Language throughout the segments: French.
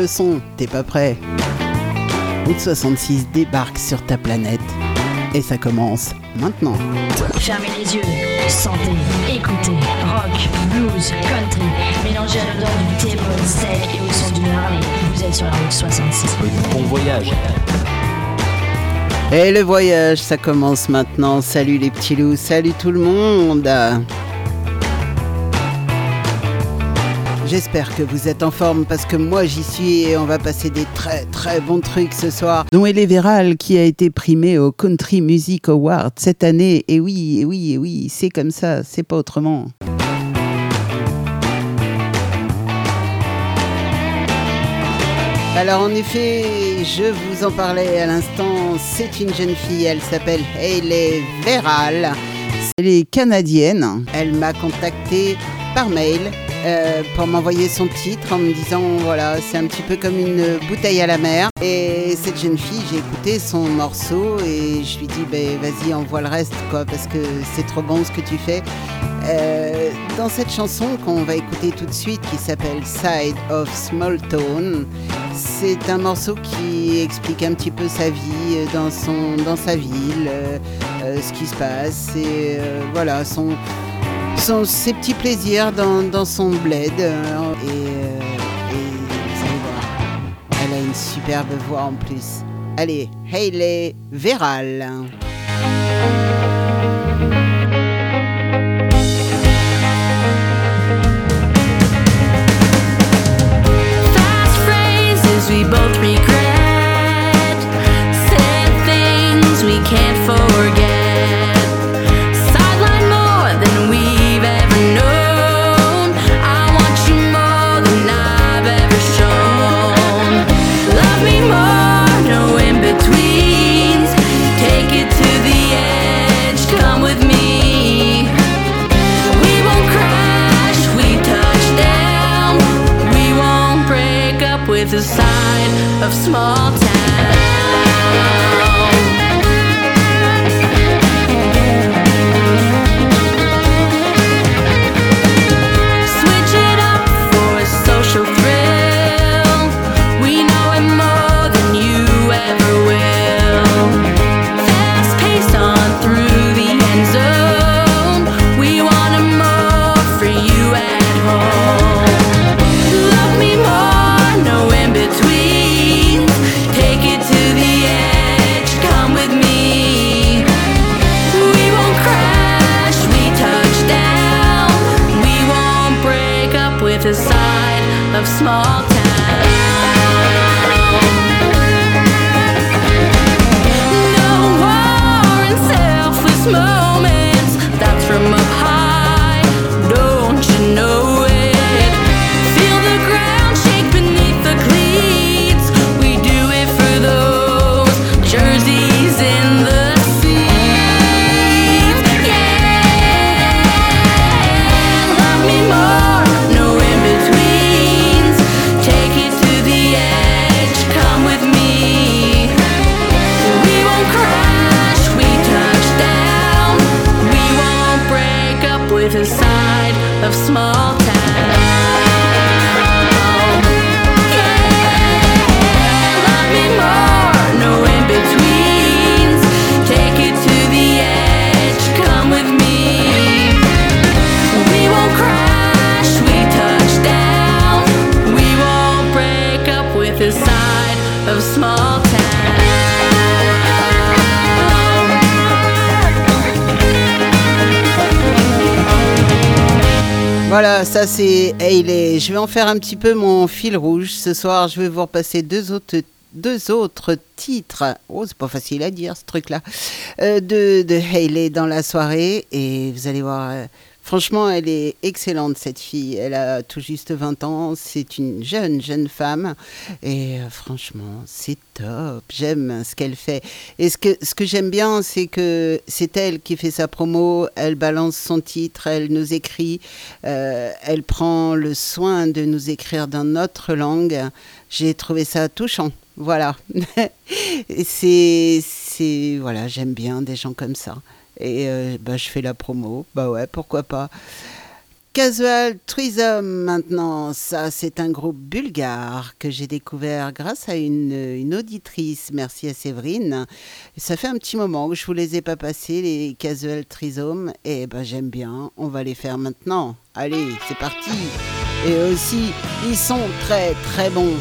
le son, t'es pas prêt Route 66 débarque sur ta planète et ça commence maintenant. Fermez les yeux, sentez, écoutez, rock, blues, country, mélangez à l'odeur du thé, steak et au son du Harley. Vous êtes sur la route 66. Bon voyage. Et le voyage, ça commence maintenant. Salut les petits loups, salut tout le monde. J'espère que vous êtes en forme parce que moi j'y suis et on va passer des très très bons trucs ce soir. Noël Véral qui a été primé au Country Music Award cette année. Et oui, et oui, et oui, c'est comme ça, c'est pas autrement. Alors en effet, je vous en parlais à l'instant, c'est une jeune fille, elle s'appelle Hayley Véral. Elle est canadienne. Elle m'a contacté par mail euh, pour m'envoyer son titre en me disant voilà c'est un petit peu comme une bouteille à la mer. Et cette jeune fille j'ai écouté son morceau et je lui dis ben vas-y envoie le reste quoi parce que c'est trop bon ce que tu fais. Euh, dans cette chanson qu'on va écouter tout de suite qui s'appelle Side of Small Town c'est un morceau qui explique un petit peu sa vie dans son dans sa ville euh, ce qui se passe et voilà son son, ses petits plaisirs dans, dans son bled. Euh, et, euh, et vous allez voir, elle a une superbe voix en plus. Allez, Hayley Véral. We both regret. Said things we can't forget. Of small small town. No war selfless moments. That's from up high. With a side of small town. Yeah, Voilà, ça c'est Hayley. Je vais en faire un petit peu mon fil rouge. Ce soir, je vais vous repasser deux autres, deux autres titres. Oh, c'est pas facile à dire ce truc-là. Euh, de, de Hayley dans la soirée. Et vous allez voir, euh, franchement, elle est excellente cette fille. Elle a tout juste 20 ans. C'est une jeune, jeune femme. Et euh, franchement, c'est top. J'aime ce qu'elle fait. Et ce que, ce que j'aime bien, c'est que c'est elle qui fait sa promo. Elle balance son titre, elle nous écrit. Euh, elle prend le soin de nous écrire dans notre langue. J'ai trouvé ça touchant. Voilà. C'est, voilà, j'aime bien des gens comme ça. Et euh, bah, je fais la promo. Bah ouais, pourquoi pas. Casual Threesome maintenant, ça c'est un groupe bulgare que j'ai découvert grâce à une, une, auditrice, merci à Séverine. Ça fait un petit moment que je vous les ai pas passés les Casual Threesome et ben j'aime bien, on va les faire maintenant. Allez, c'est parti. Et aussi, ils sont très très bons.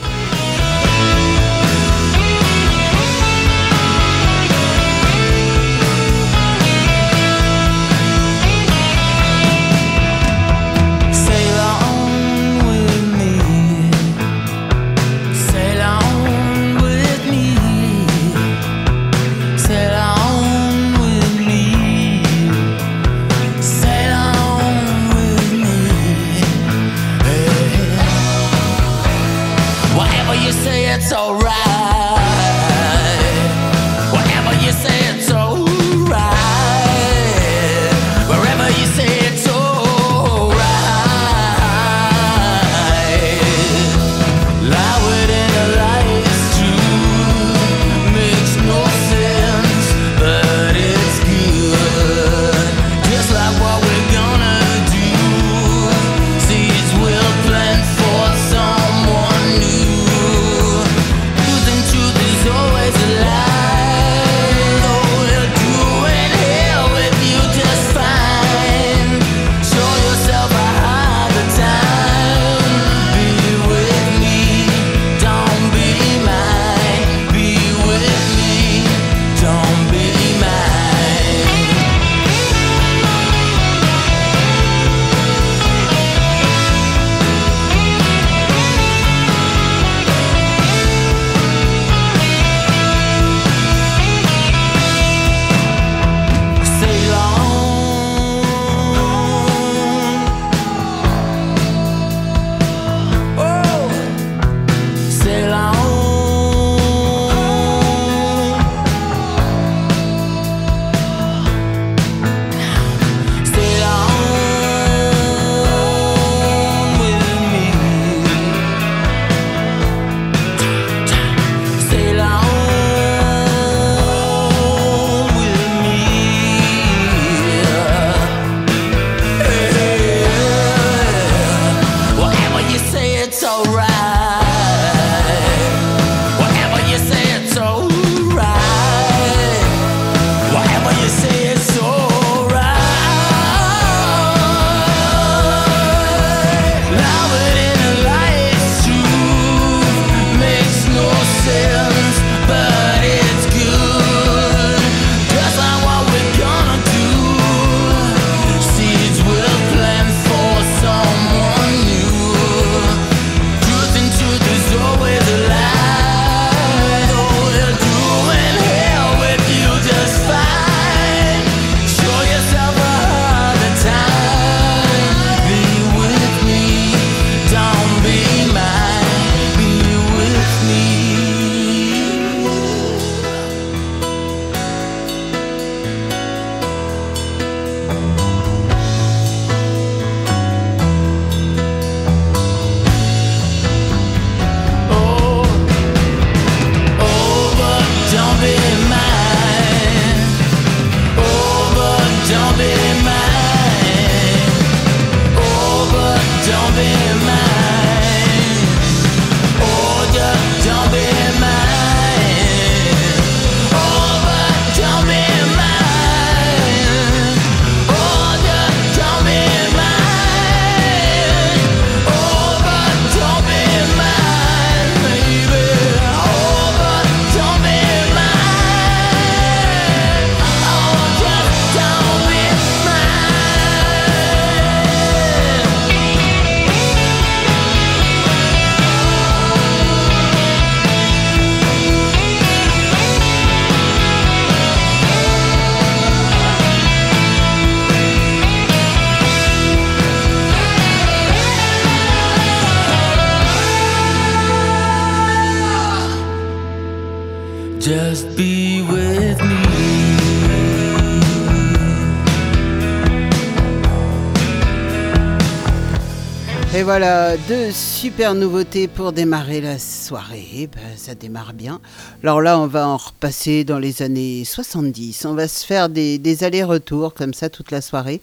Voilà, deux super nouveautés pour démarrer la soirée. Ben, ça démarre bien. Alors là, on va en repasser dans les années 70. On va se faire des, allers-retours comme ça toute la soirée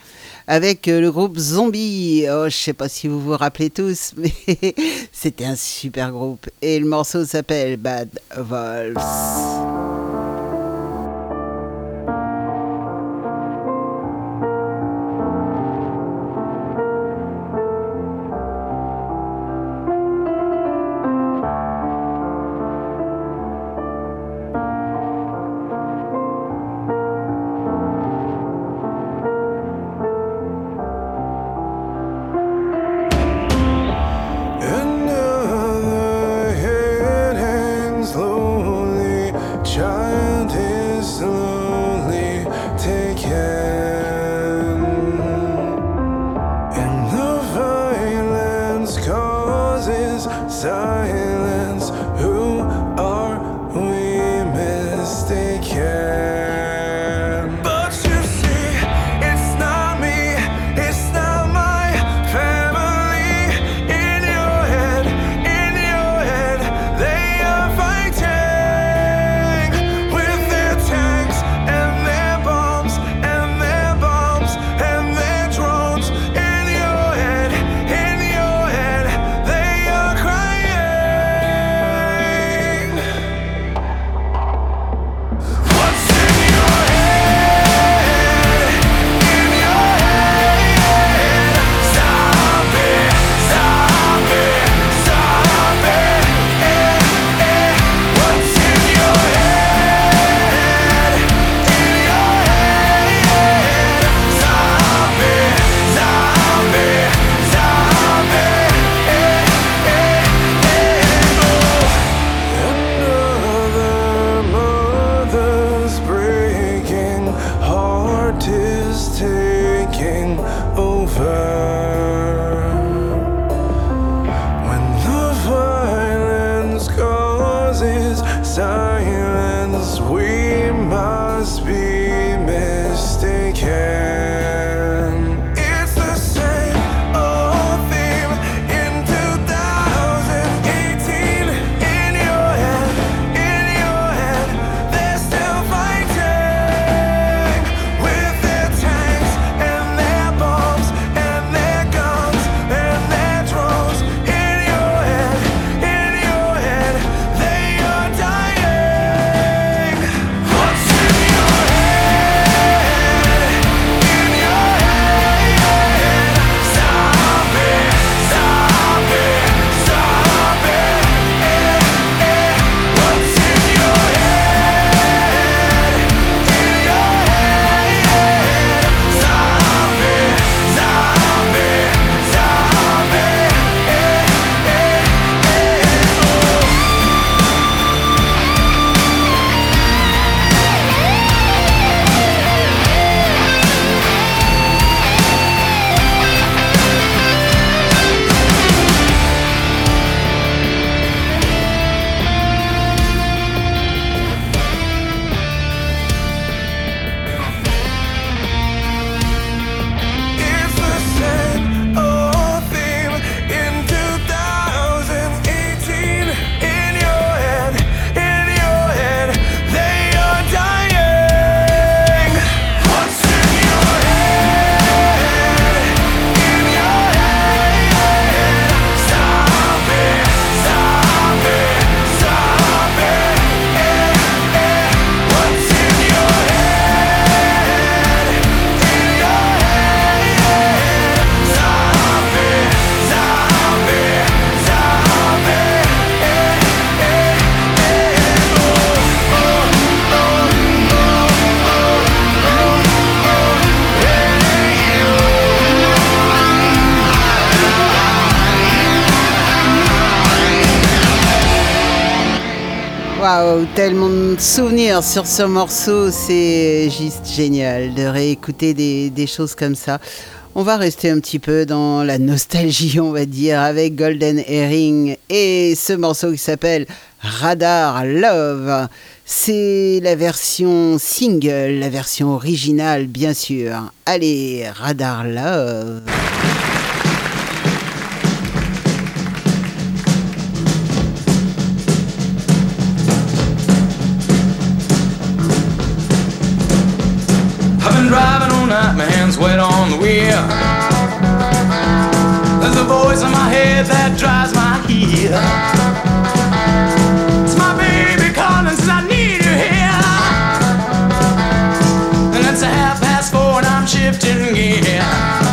avec euh, le groupe Zombie. Oh, je sais pas si vous vous rappelez tous, mais c'était un super groupe. Et le morceau s'appelle Bad Wolves. Souvenirs sur ce morceau, c'est juste génial de réécouter des, choses comme ça. On va rester un petit peu dans la nostalgie, on va dire, avec Golden Herring et ce morceau qui s'appelle Radar Love. C'est la version single, la version originale, bien sûr. Allez, Radar Love. night, my hands wet on the wheel. There's a voice in my head that drives my heel. It's my baby calling, says I need you here. And it's a half past four and I'm shifting gear.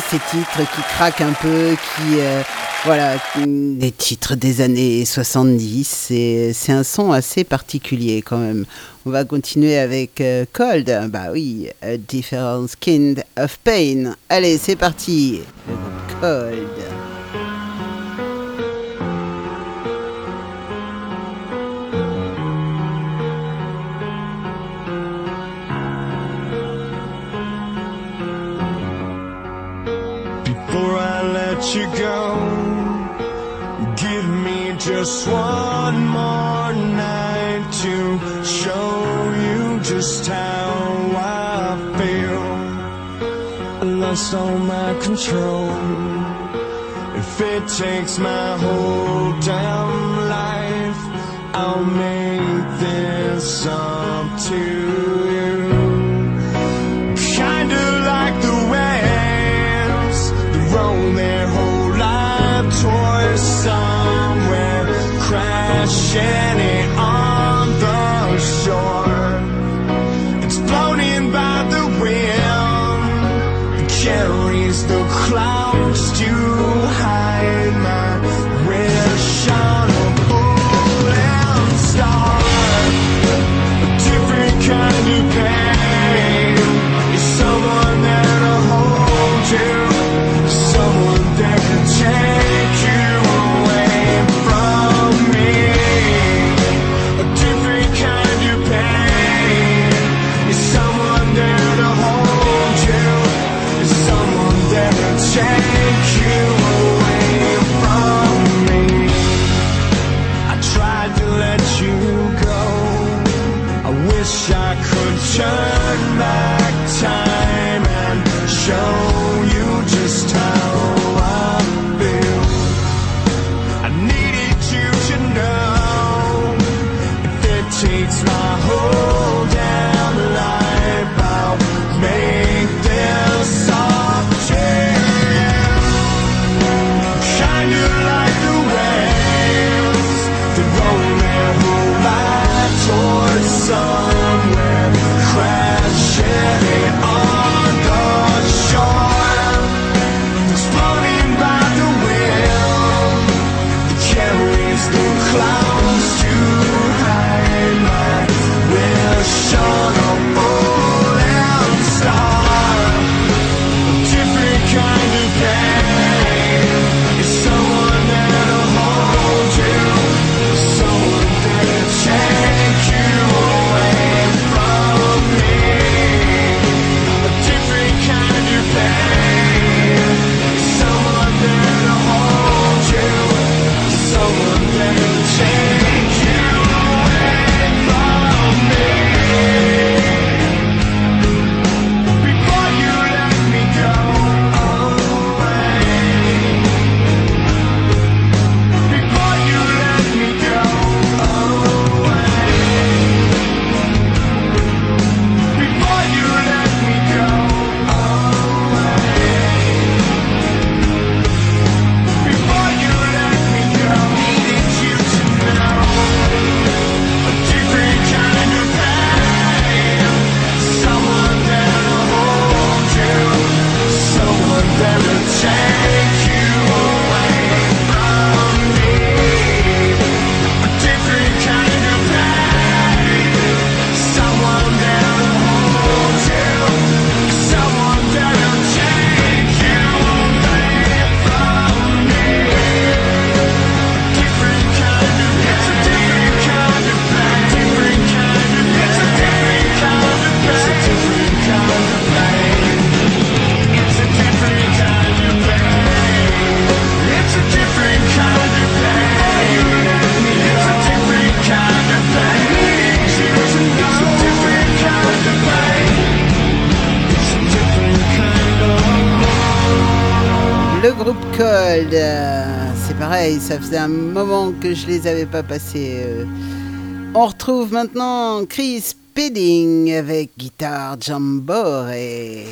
ces titres qui craquent un peu, qui. Euh, voilà, mm, des titres des années 70. C'est un son assez particulier quand même. On va continuer avec euh, Cold. Bah oui, A Different Kind of Pain. Allez, c'est parti. Cold. you go. Give me just one more night to show you just how I feel. I lost all my control. If it takes my whole damn life, I'll make this up to you. share. le groupe Cold. Euh, c'est pareil, ça faisait un moment que je les avais pas passés. Euh. On retrouve maintenant Chris Pedding avec guitare Jambore et...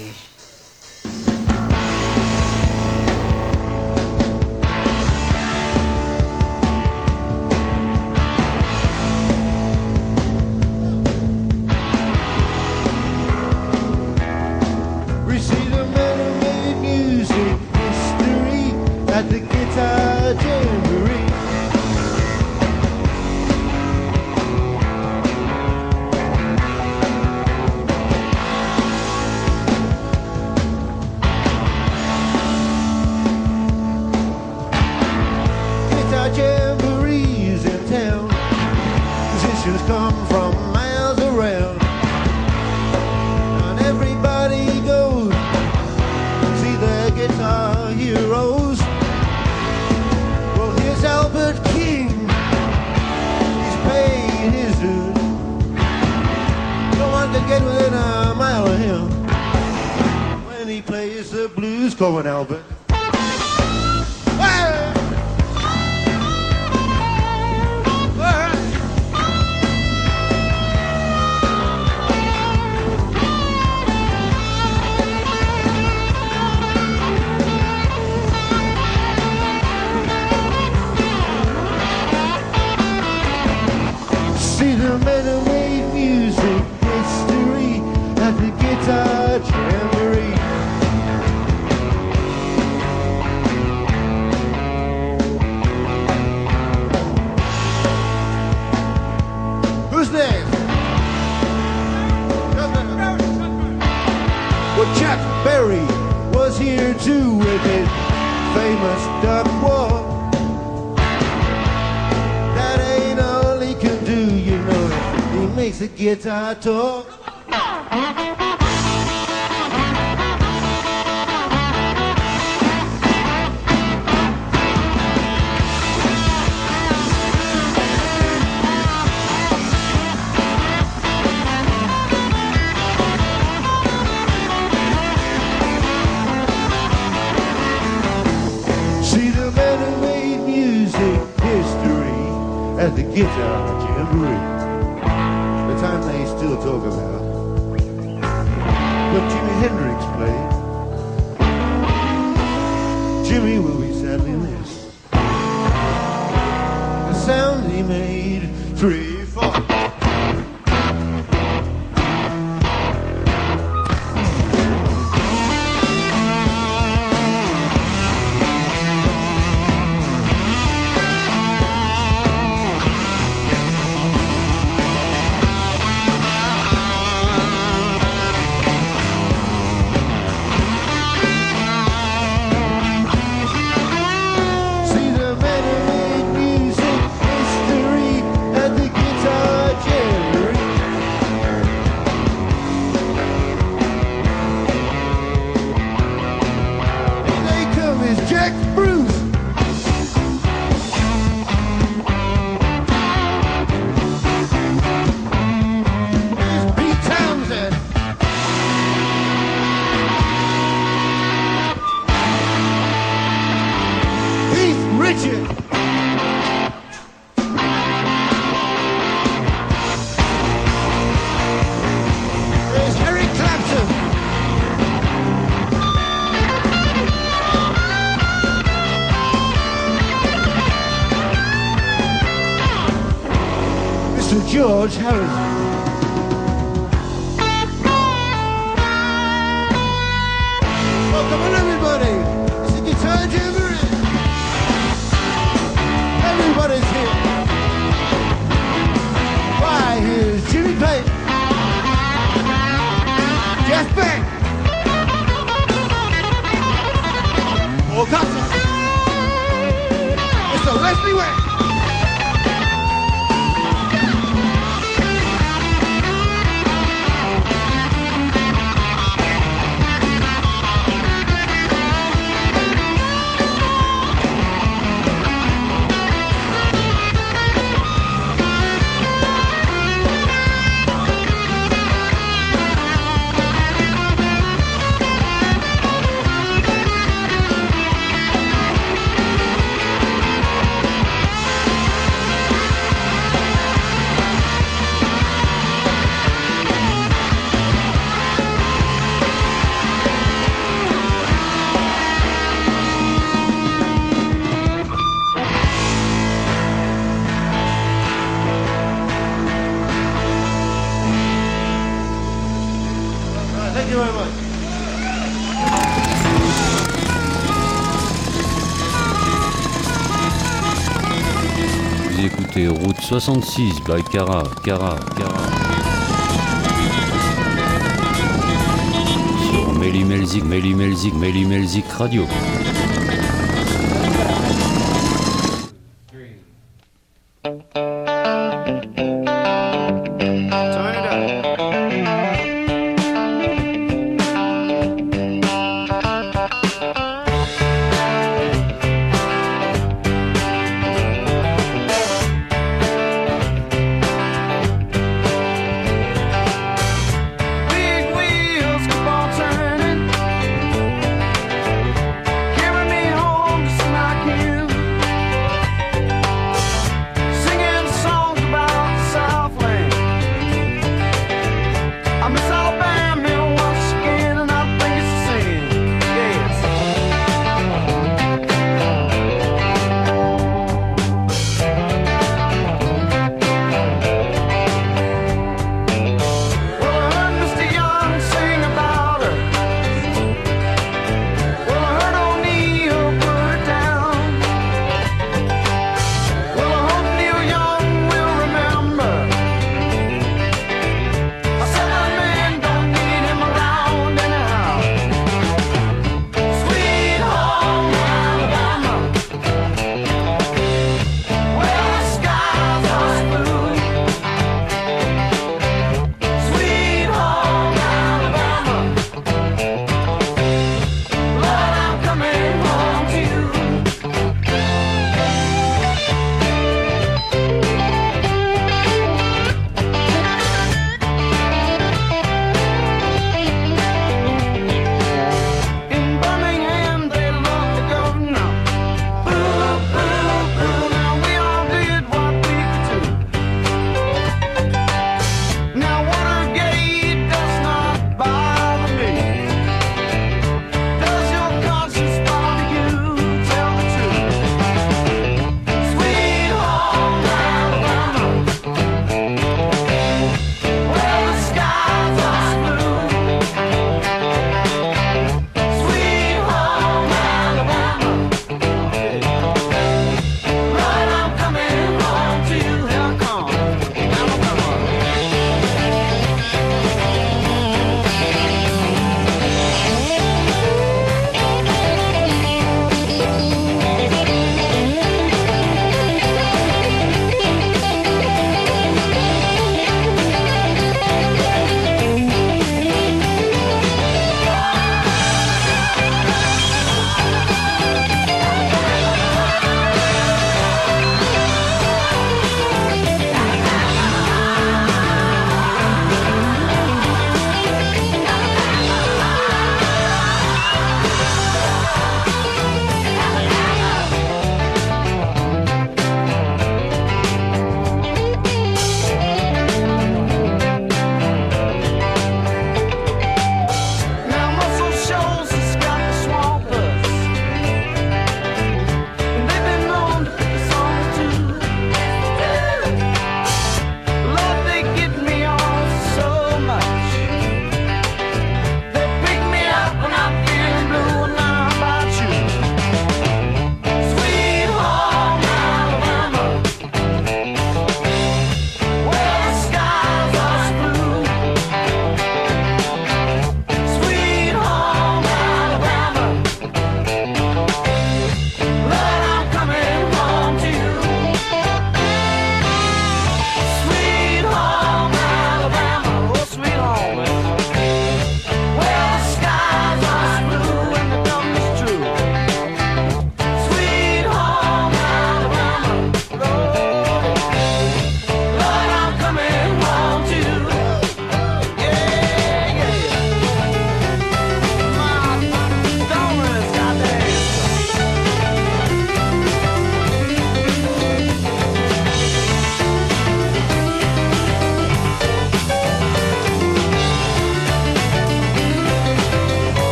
66 by Cara, Cara, Cara. Sur Méli Melzik, Méli Melzik, Méli Melzik Radio.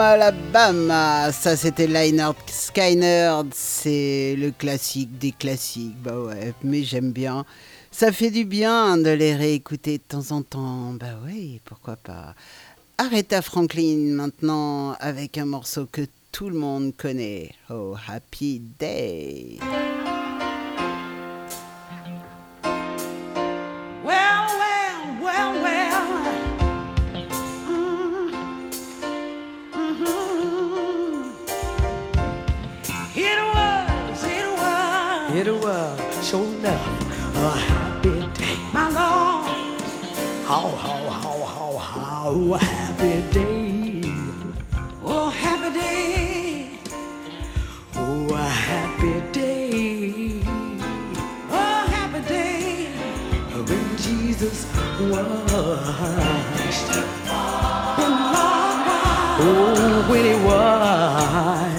Alabama. Ça, c'était Leinhard Skynyrd. C'est le classique des classiques. Bah ouais, mais j'aime bien. Ça fait du bien de les réécouter de temps en temps. Bah ouais, pourquoi pas. Aretha Franklin maintenant avec un morceau que tout le monde connaît. Oh, Happy Day. Oh, happy day. Oh, happy day. Oh, happy day. Oh, happy day. When Jesus washed. Oh, when he was.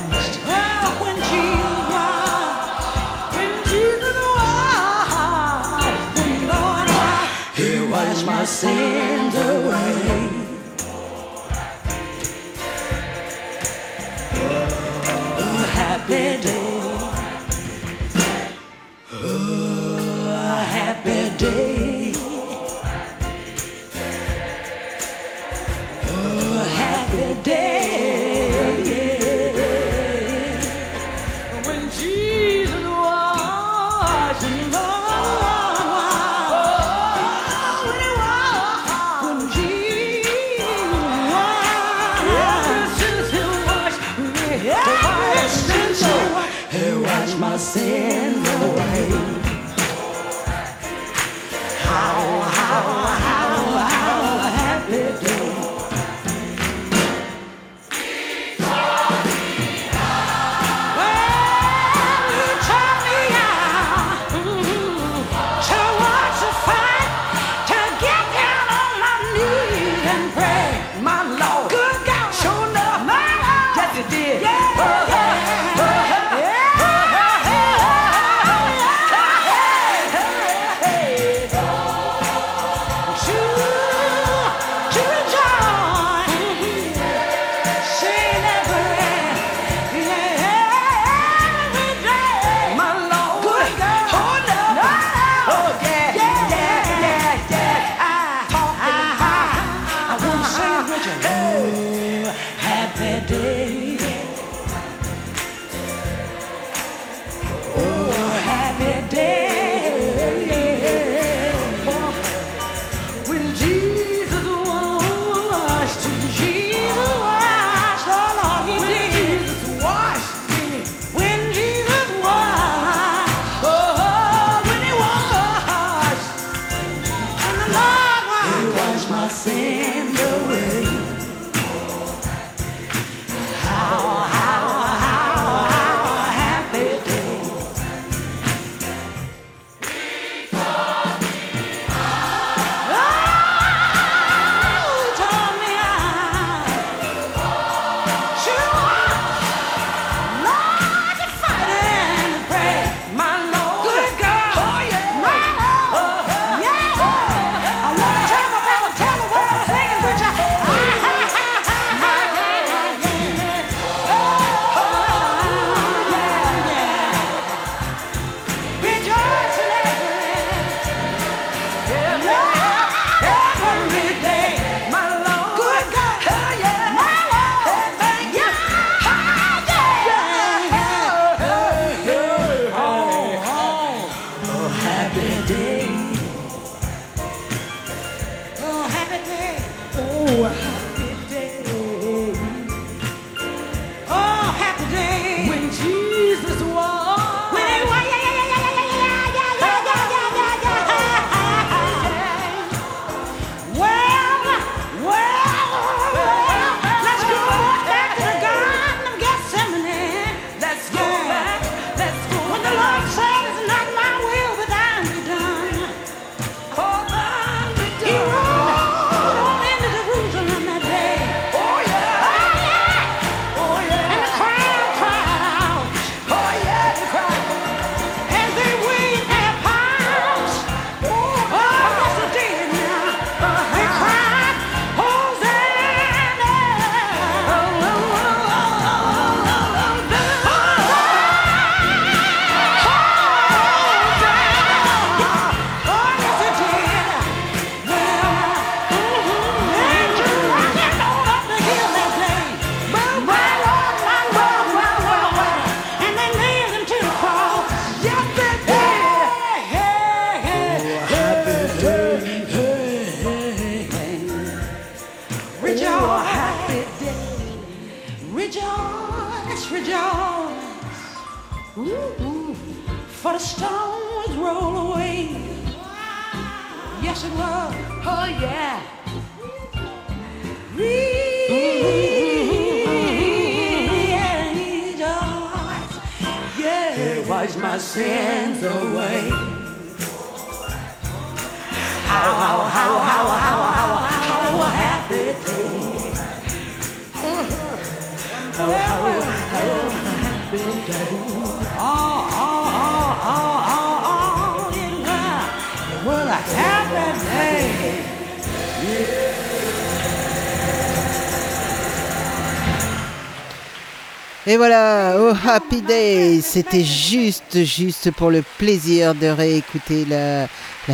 Et voilà, oh Happy Day, c'était juste, juste pour le plaisir de réécouter la,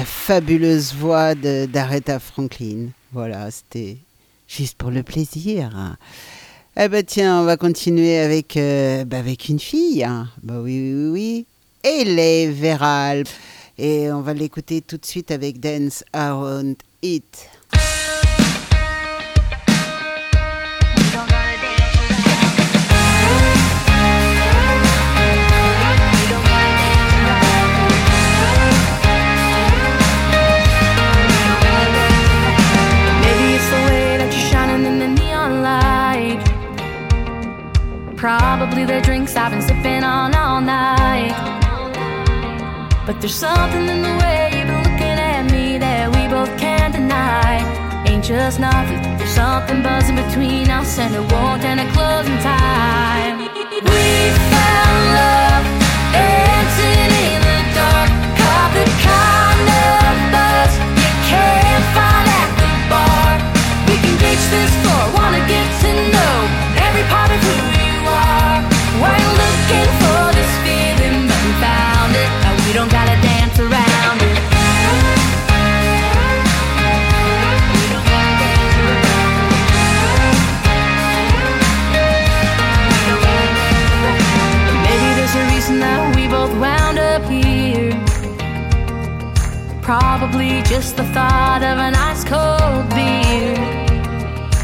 fabuleuse voix d'Aretha Franklin. Voilà, c'était juste pour le plaisir. Eh ben tiens, on va continuer avec, euh, bah, avec une fille. hein. Bah oui, oui, oui, est Véral. Et on va l'écouter tout de suite avec Dance Around It. Probably the drinks I've been sipping on all night. But there's something in the way you've been looking at me that we both can't deny. Ain't just nothing. There's something buzzing between us, and it won't end at closing time. We found love dancing in the dark. Caught the kind of buzz you can't find at the bar. We can reach this Just the thought of an ice cold beer.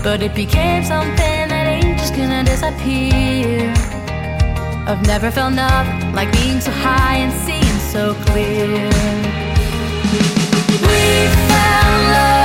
But it became something that ain't just gonna disappear. I've never felt nothing like being so high and seeing so clear. We found love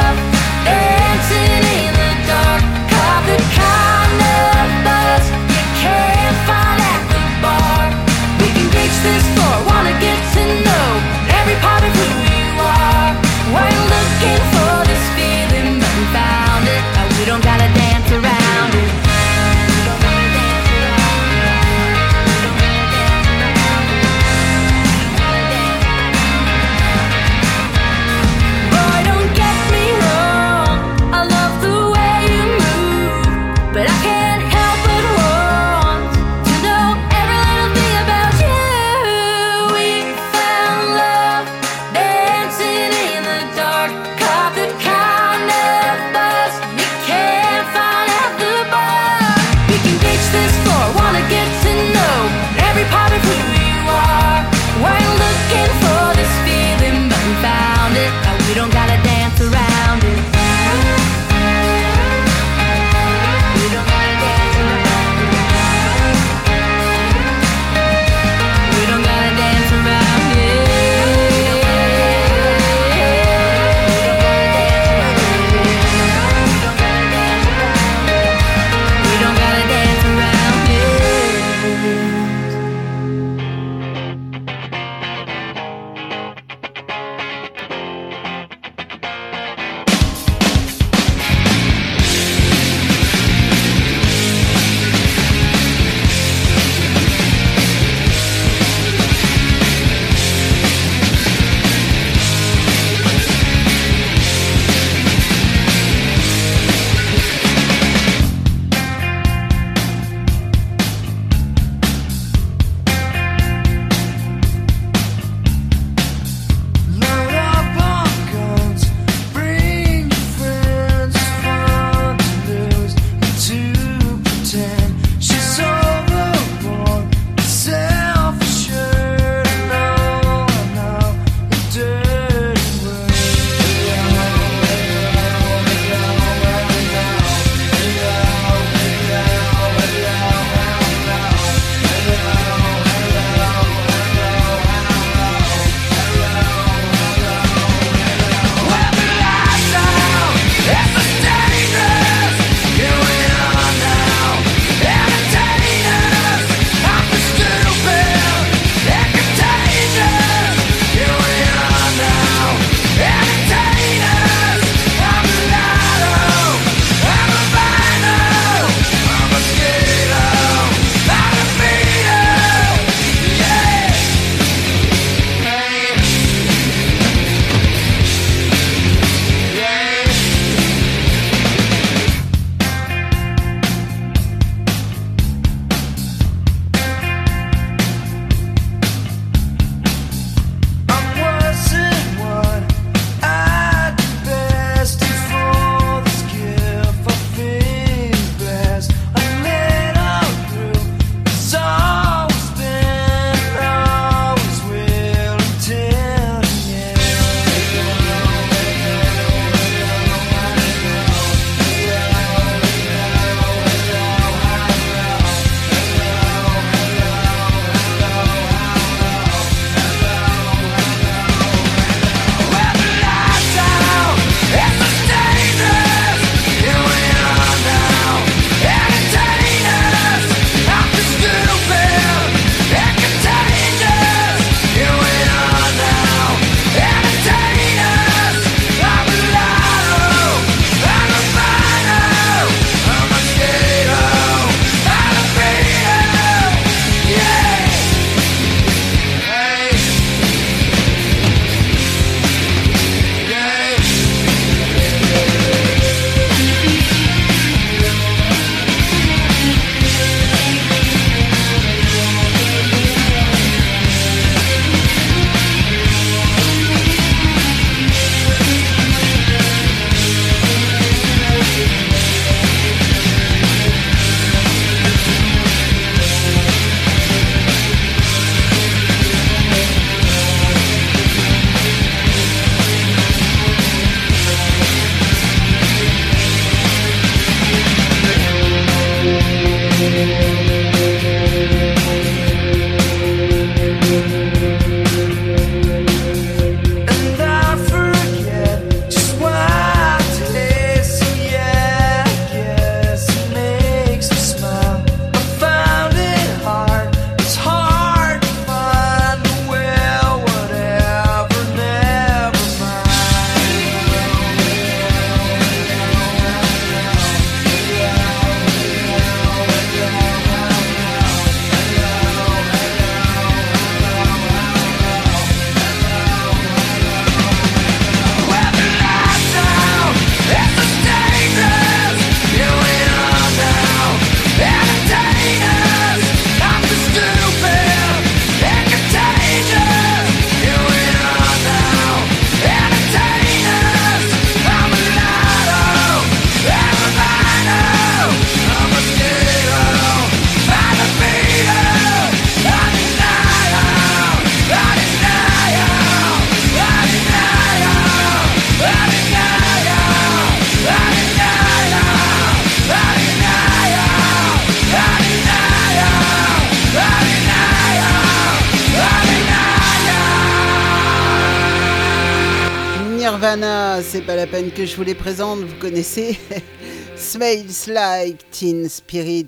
la peine que je vous les présente, vous connaissez. Smells Like Teen Spirit.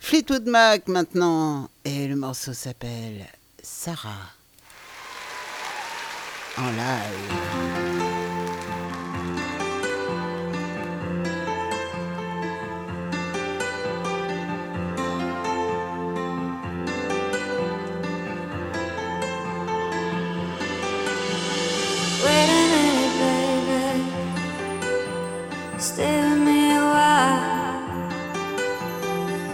Fleetwood Mac maintenant. Et le morceau s'appelle Sarah. En live. Stay with me a while.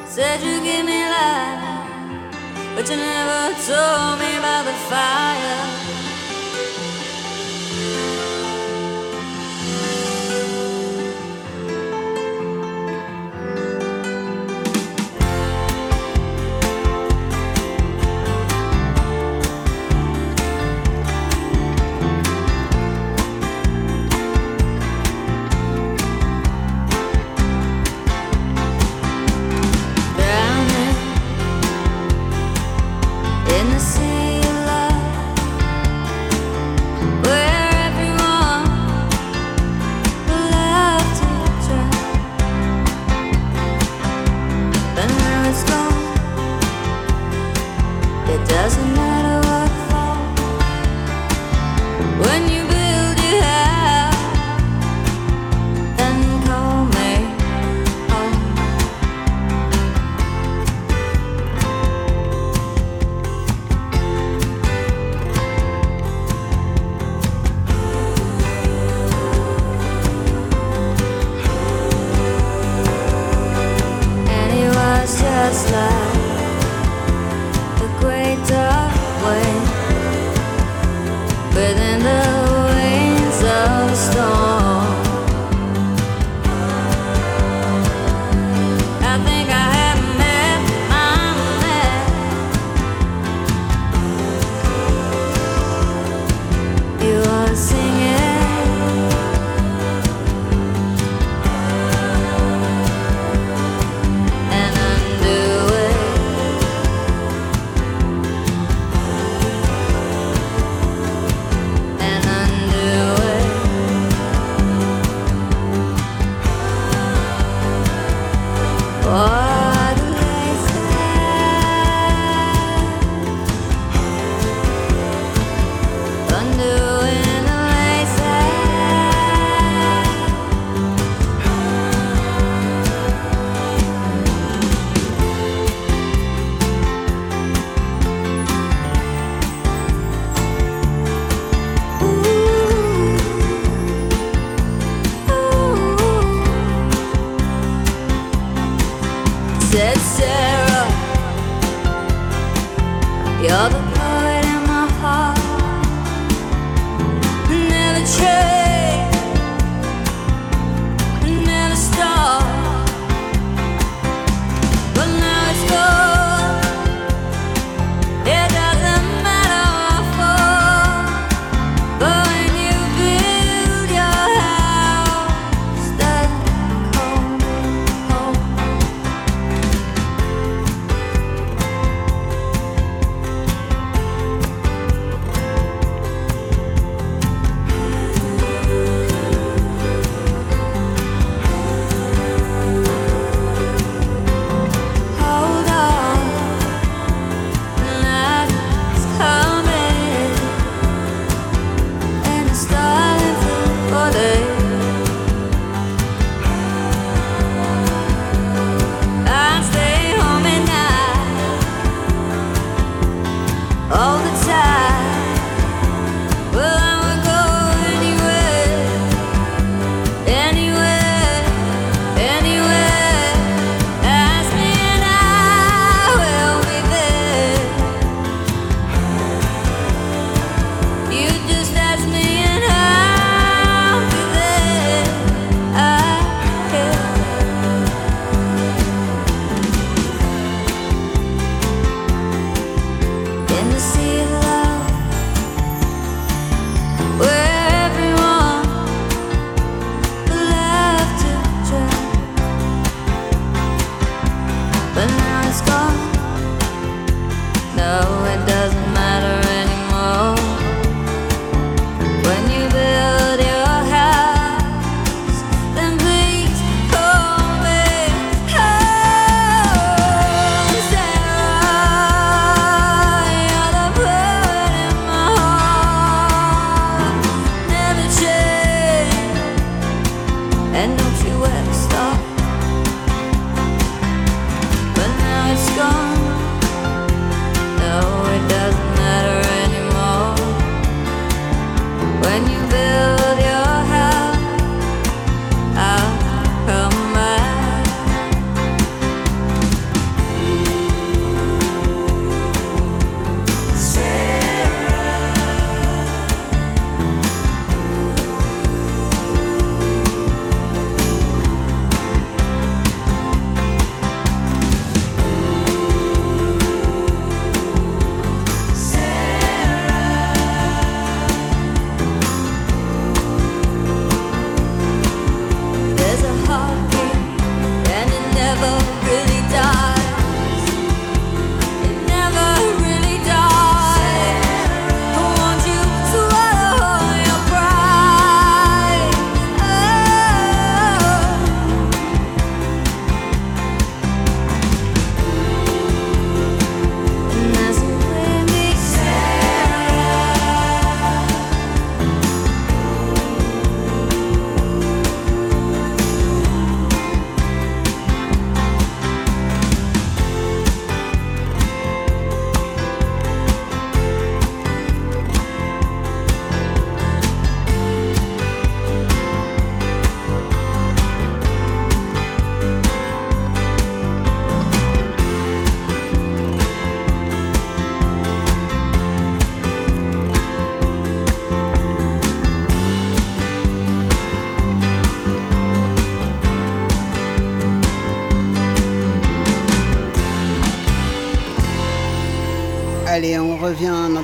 Said you give me life, but you never told me about the fire.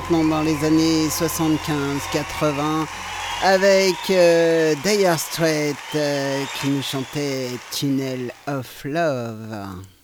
dans les années 75-80 avec euh, Dire Straits euh, qui nous chantait Tunnel of Love.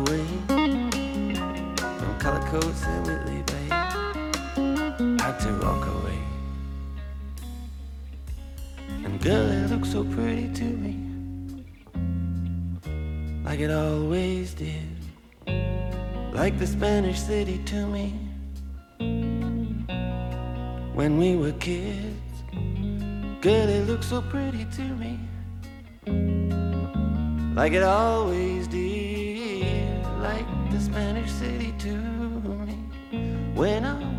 Away. From color coats and Whitley Bay. Had to walk away. And girl, it looked so pretty to me. Like it always did. Like the Spanish city to me. When we were kids. Girl, it looked so pretty to me. Like it always did. The Spanish city to me. When we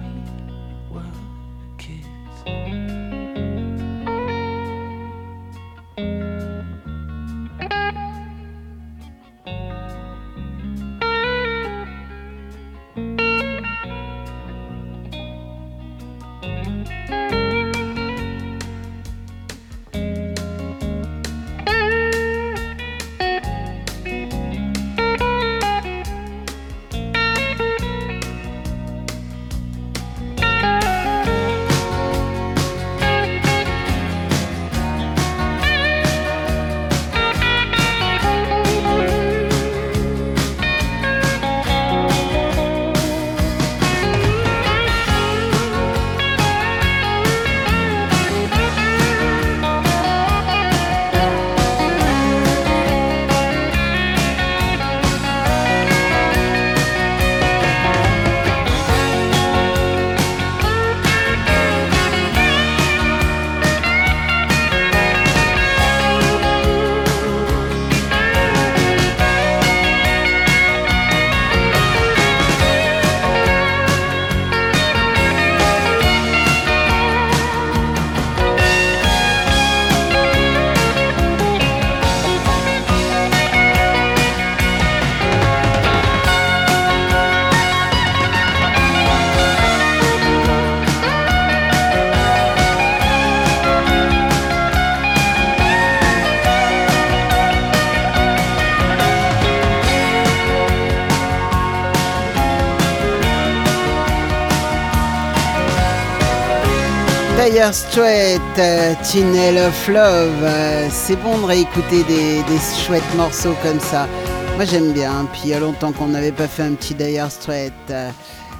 Dire Straits, euh, Tunnel of Love. euh, c'est bon de réécouter des, chouettes morceaux comme ça. Moi j'aime bien. Puis il y a longtemps qu'on n'avait pas fait un petit Dire Straits. euh.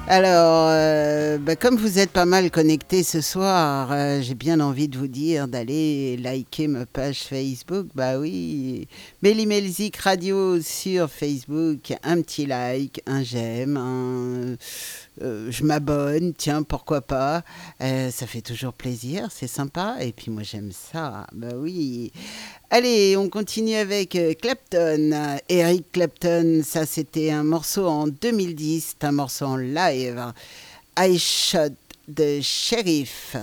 Alors, euh, bah, comme vous êtes pas mal connectés ce soir, j'ai bien envie de vous dire d'aller liker ma page Facebook. Bah oui, Melly Melzik Radio sur Facebook. Un petit like, un j'aime, euh, je m'abonne, tiens, pourquoi pas. Euh, ça fait toujours plaisir, c'est sympa. Et puis moi j'aime ça, bah oui. Allez, on continue avec euh, Clapton. Eric Clapton, ça c'était un morceau en 2010, c'est un morceau en live. I Shot the Sheriff.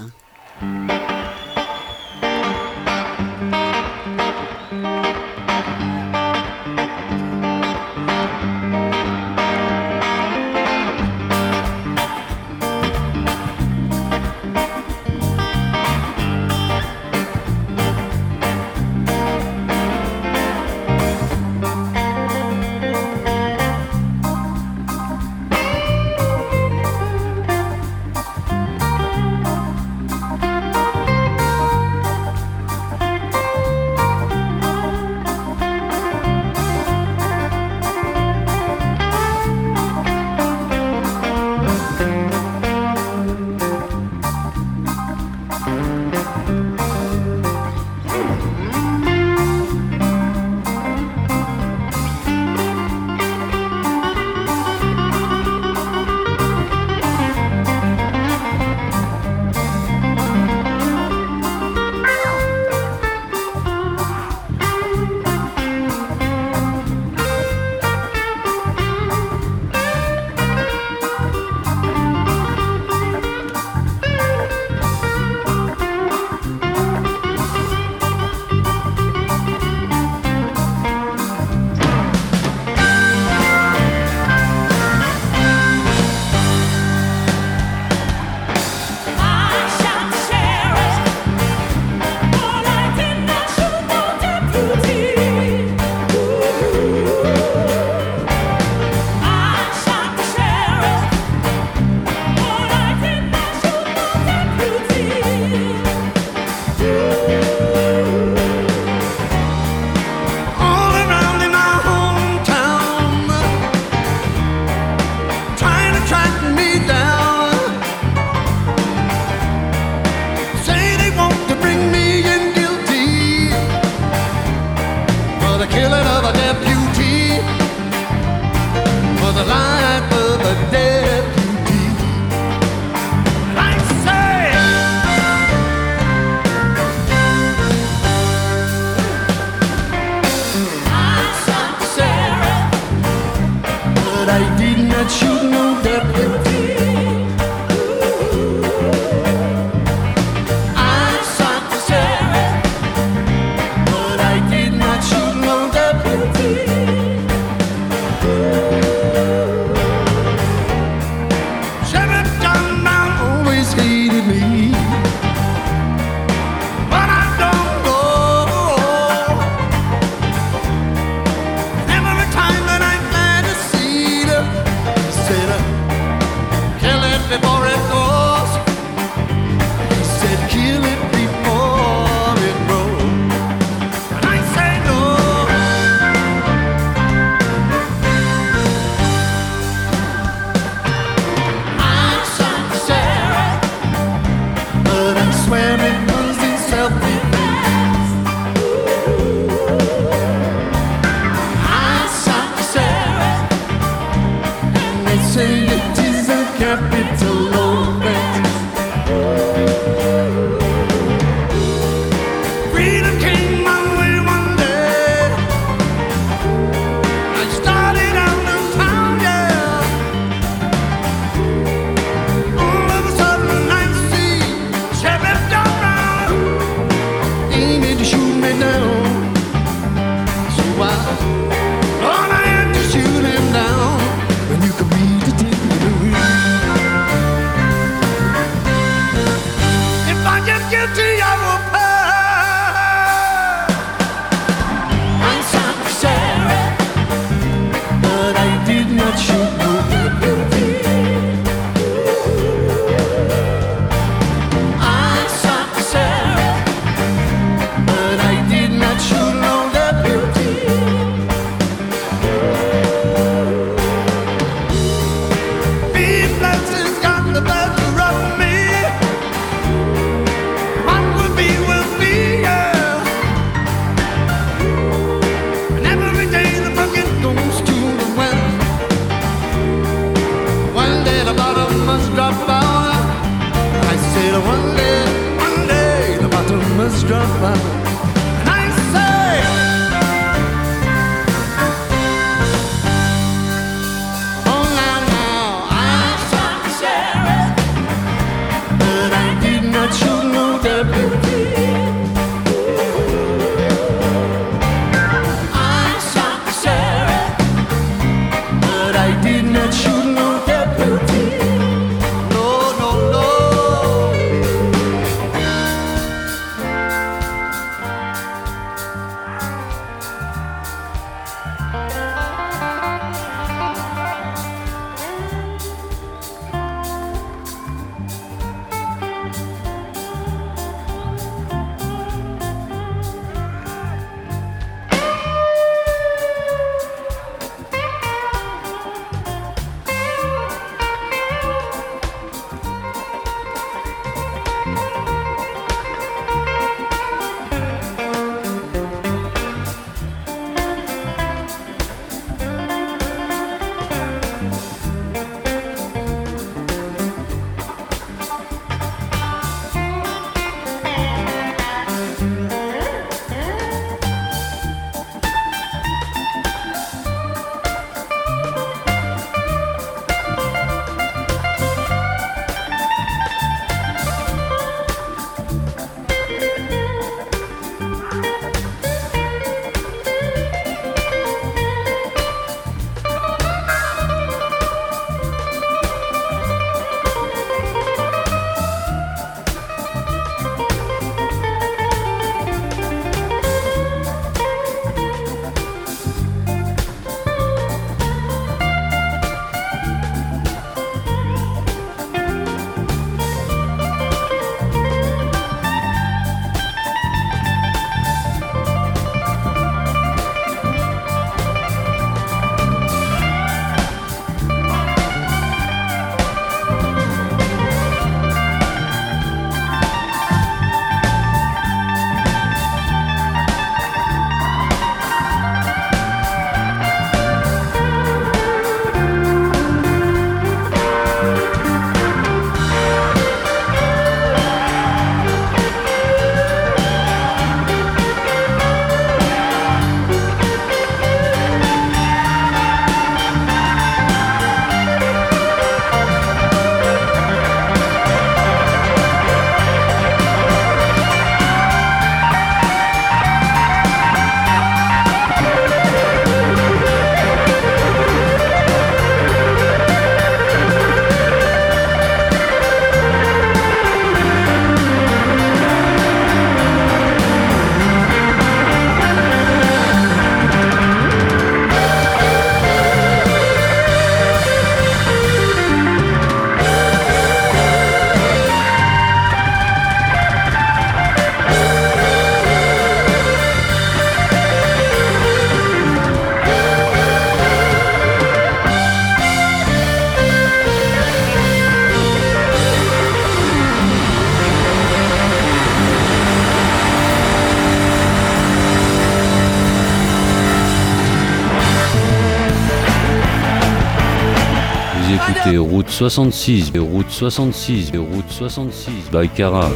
66, et Route 66, et Route 66, by Cara.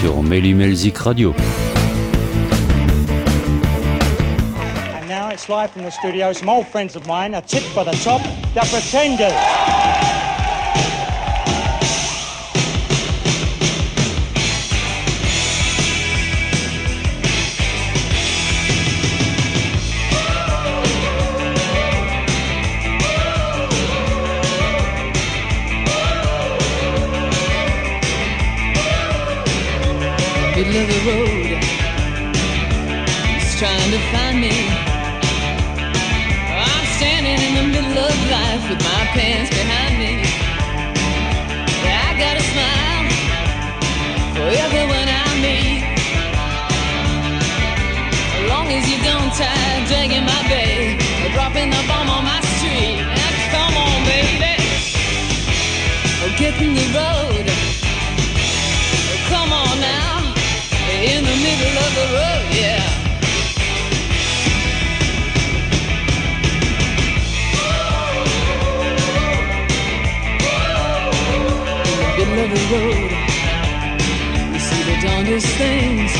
Sur Melly Melzik Radio. And now it's live from the studio. Some old friends of mine, a tip for the top, the Pretenders. The road. He's trying to find me. Things.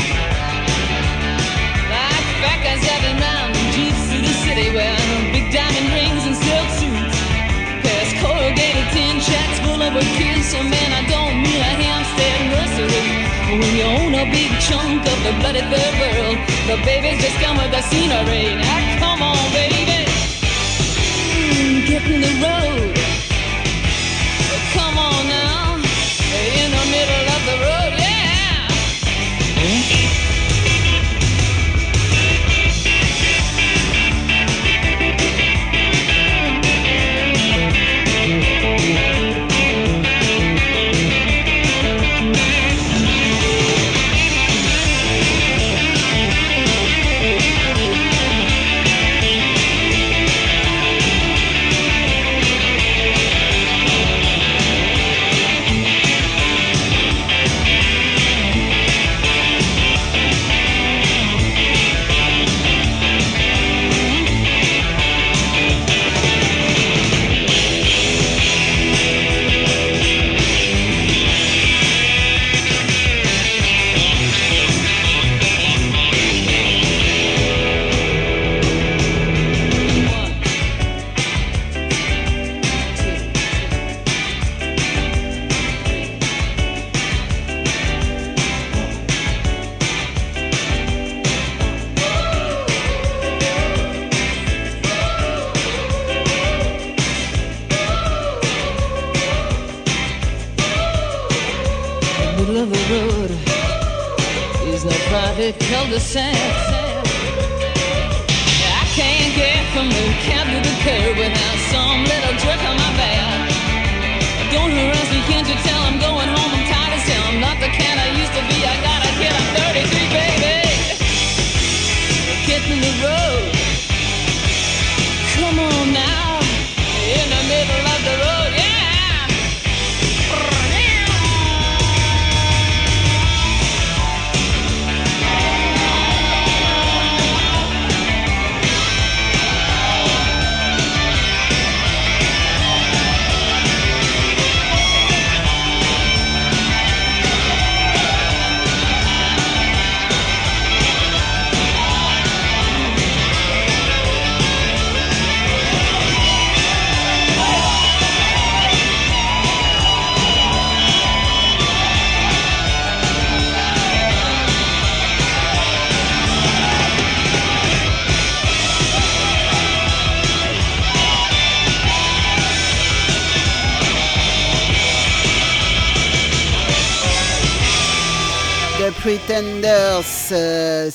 Like fat guys driving round in jeeps through the city wearing big diamond rings and silk suits. Past corrugated tin shacks full of kids. So man, I don't mean a Hampstead nursery. When you own a big chunk of the bloody third world, the babies just come with the scenery. Now come on, baby, Mm, get in the road.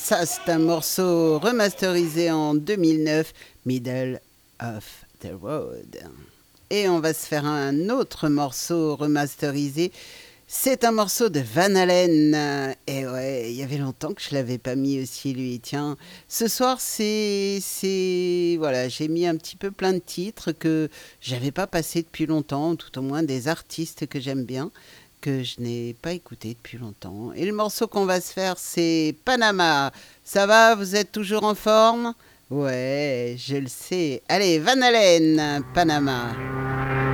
Ça c'est un morceau remasterisé en 2009, Middle of the Road. Et on va se faire un autre morceau remasterisé. C'est un morceau de Van Halen. Et ouais, il y avait longtemps que je l'avais pas mis aussi lui. Tiens, ce soir c'est c'est voilà, j'ai mis un petit peu plein de titres que j'avais pas passé depuis longtemps, tout au moins des artistes que j'aime bien que je n'ai pas écouté depuis longtemps. Et le morceau qu'on va se faire, c'est Panama. Ça va, vous êtes toujours en forme? Ouais, je le sais. Allez, Van Halen, Panama.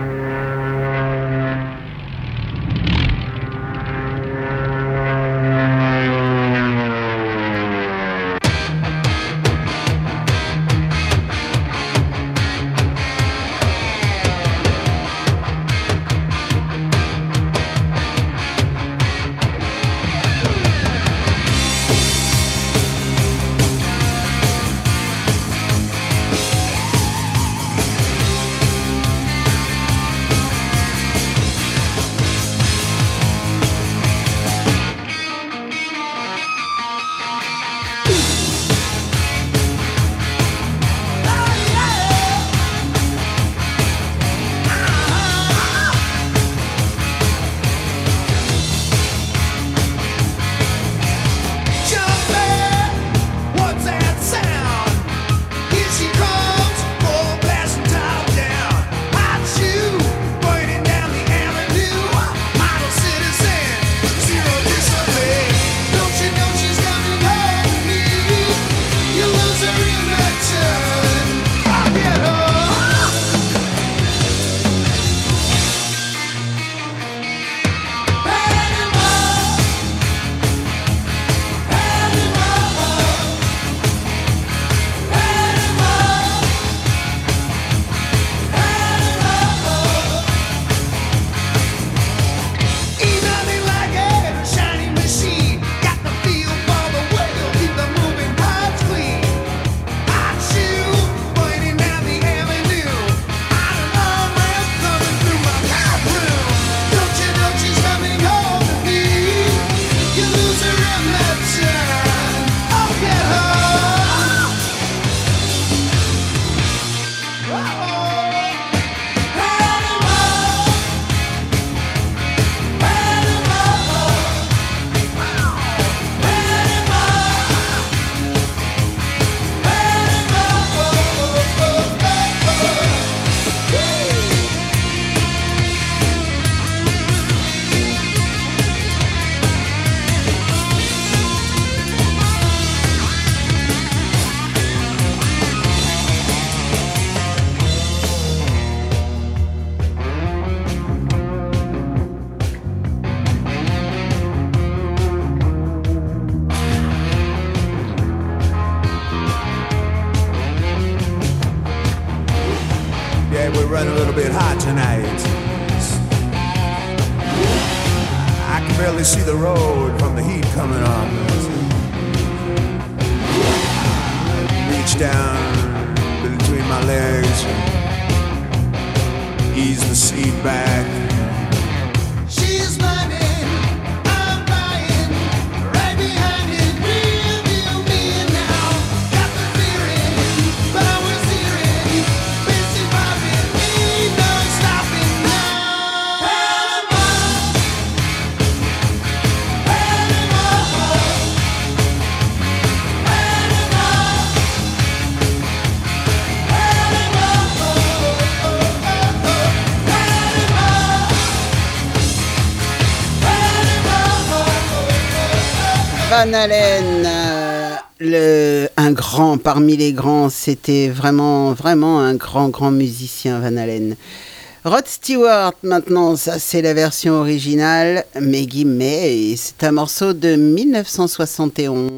Van Halen, euh, le, un grand parmi les grands, c'était vraiment, vraiment un grand, grand musicien, Van Halen. Rod Stewart, maintenant, ça c'est la version originale, Maggie May, c'est un morceau de 1971.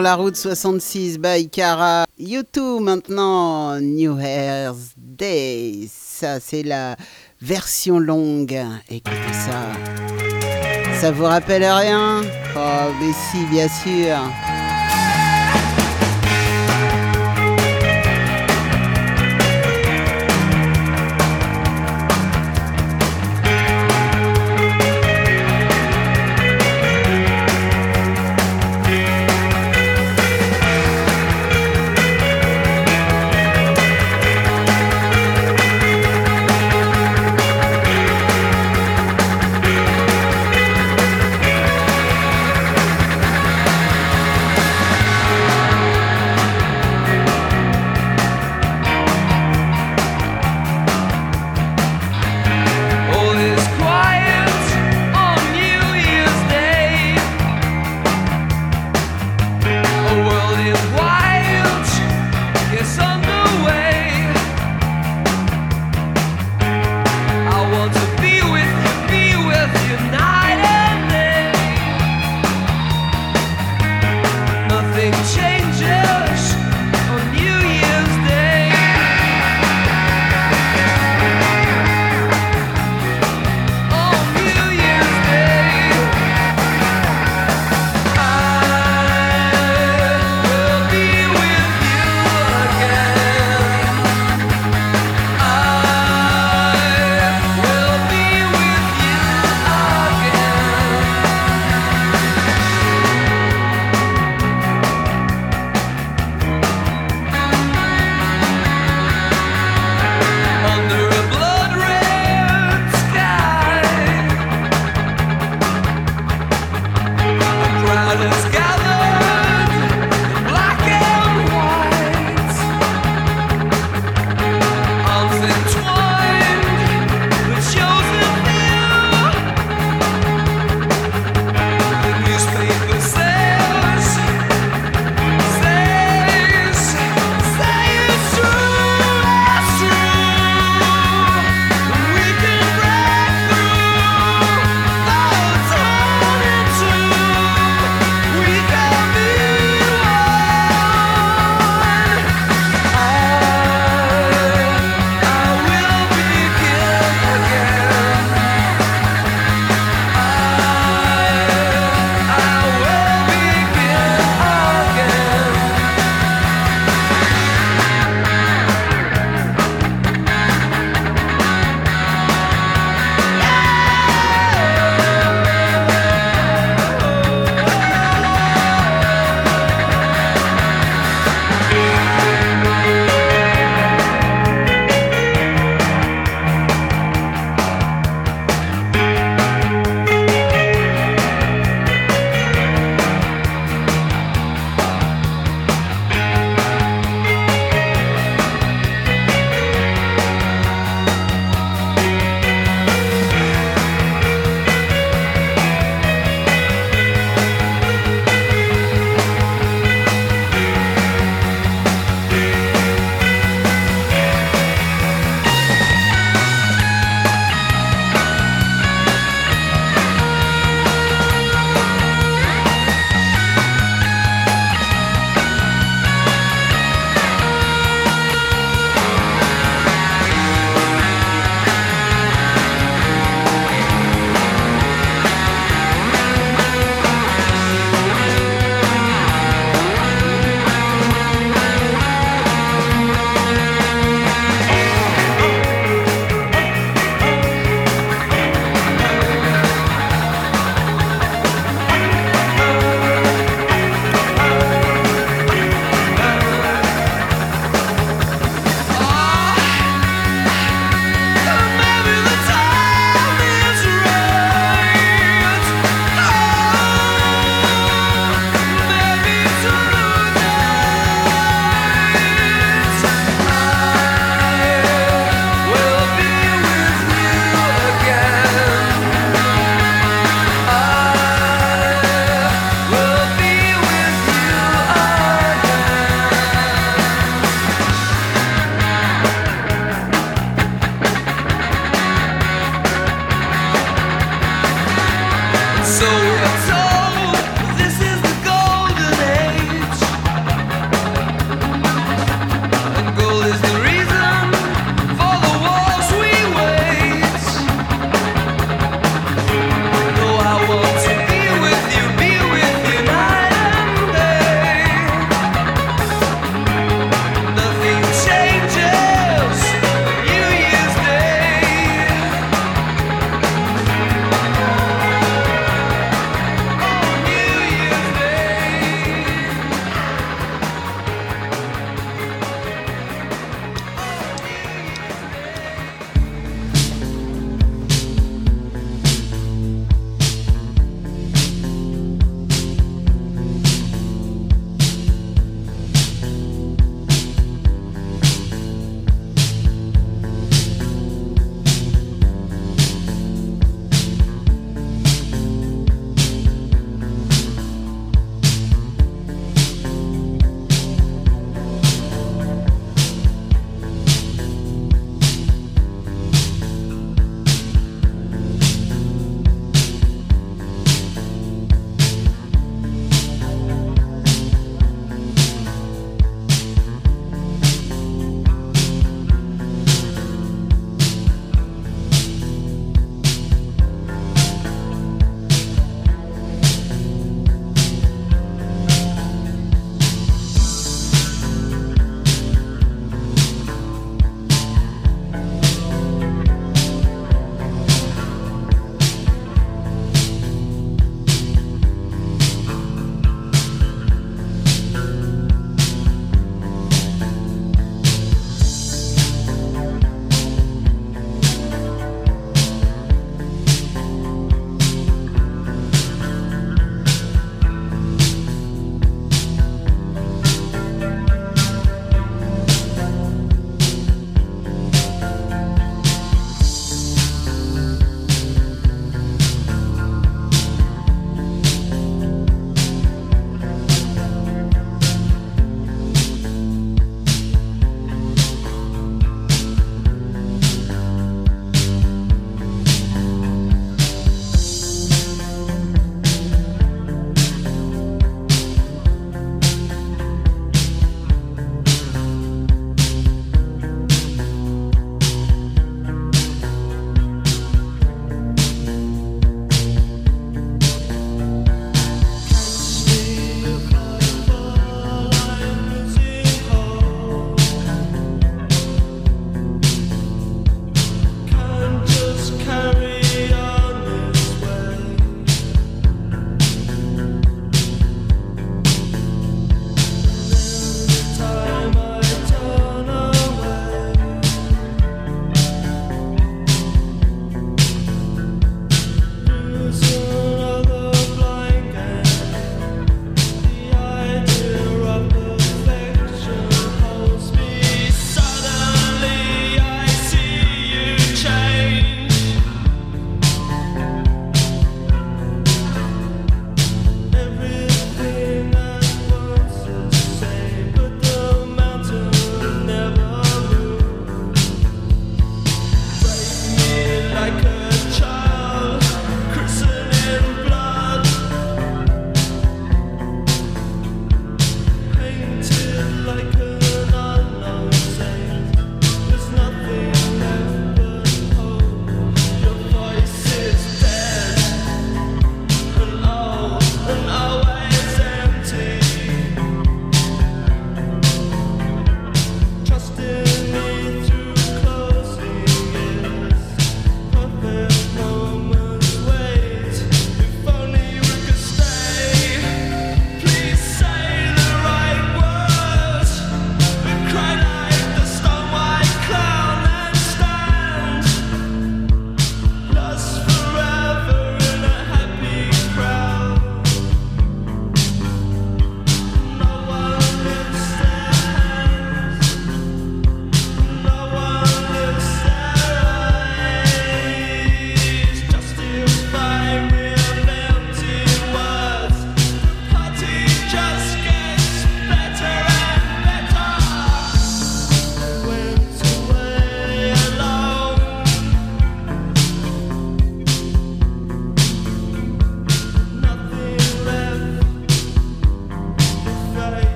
La route 66 by Cara. YouTube maintenant, New Year's Day. Ça, c'est la version longue. Écoutez ça. Ça vous rappelle rien? Oh, mais si, bien sûr.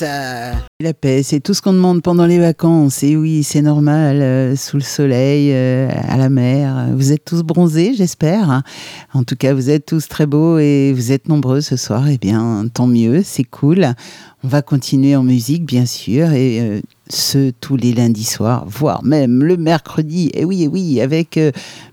La paix, c'est tout ce qu'on demande pendant les vacances. Et oui, c'est normal, euh, sous le soleil, euh, à la mer. Vous êtes tous bronzés, j'espère. En tout cas, vous êtes tous très beaux et vous êtes nombreux ce soir. Eh bien, tant mieux, c'est cool. On va continuer en musique, bien sûr, et euh, ce tous les lundis soirs, voire même le mercredi. Et oui, et oui, avec euh,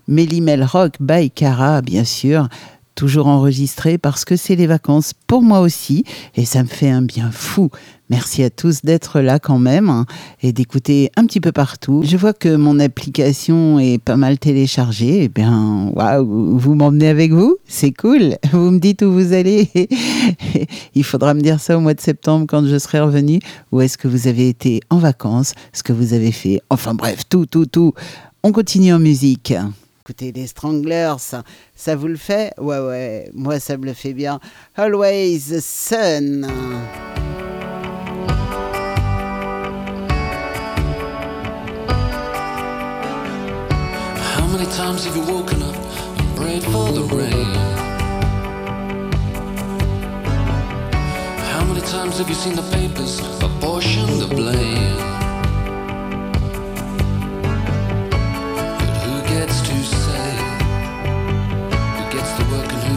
Mélimel Rock by Cara, bien sûr toujours enregistré parce que c'est les vacances pour moi aussi et ça me fait un bien fou. Merci à tous d'être là quand même hein, et d'écouter un petit peu partout. Je vois que mon application est pas mal téléchargée. Eh bien, waouh, vous m'emmenez avec vous C'est cool. Vous me dites où vous allez. Il faudra me dire ça au mois de septembre quand je serai revenu. Où est-ce que vous avez été en vacances Ce que vous avez fait. Enfin bref, tout, tout, tout. On continue en musique. Écoutez, les Stranglers, ça, vous le fait? Ouais, ouais, moi ça me le fait bien. Always the Sun. How many times have you woken up and prayed for the rain? How many times have you seen the papers apportion the blame?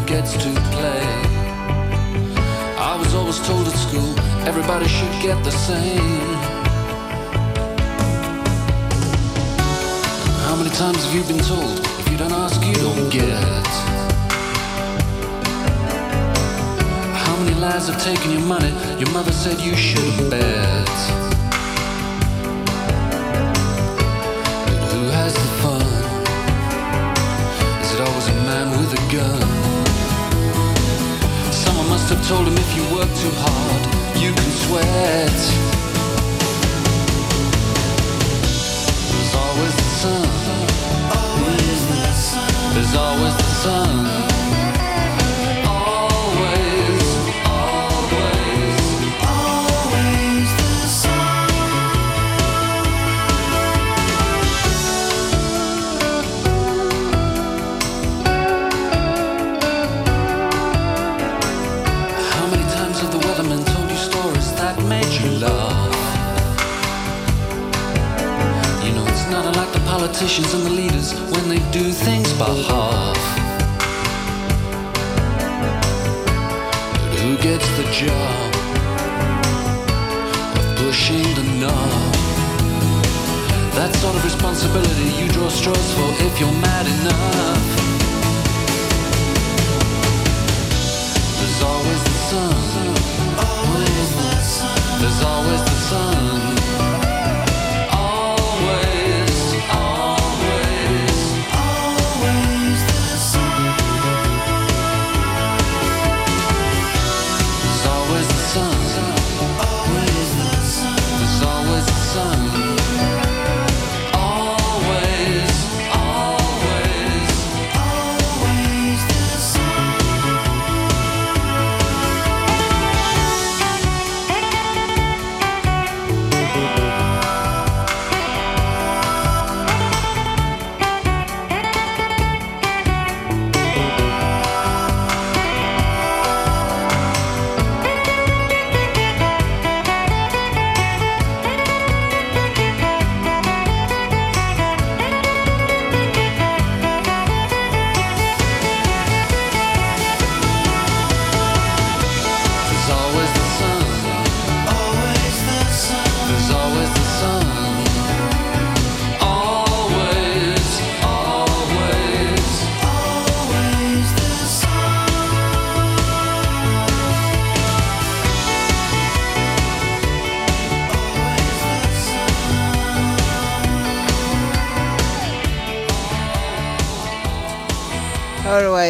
Gets to play? I was always told at school everybody should get the same. How many times have you been told if you don't ask, you don't get? How many lies have taken your money? Your mother said you should bet. Must have told him if you work too hard, you can sweat. There's always the sun. There's always the sun. Unlike the politicians and the leaders when they do things by half. But who gets the job of pushing the knob? That sort of responsibility you draw straws for if you're mad enough. There's always the sun. Always the sun. There's always the sun.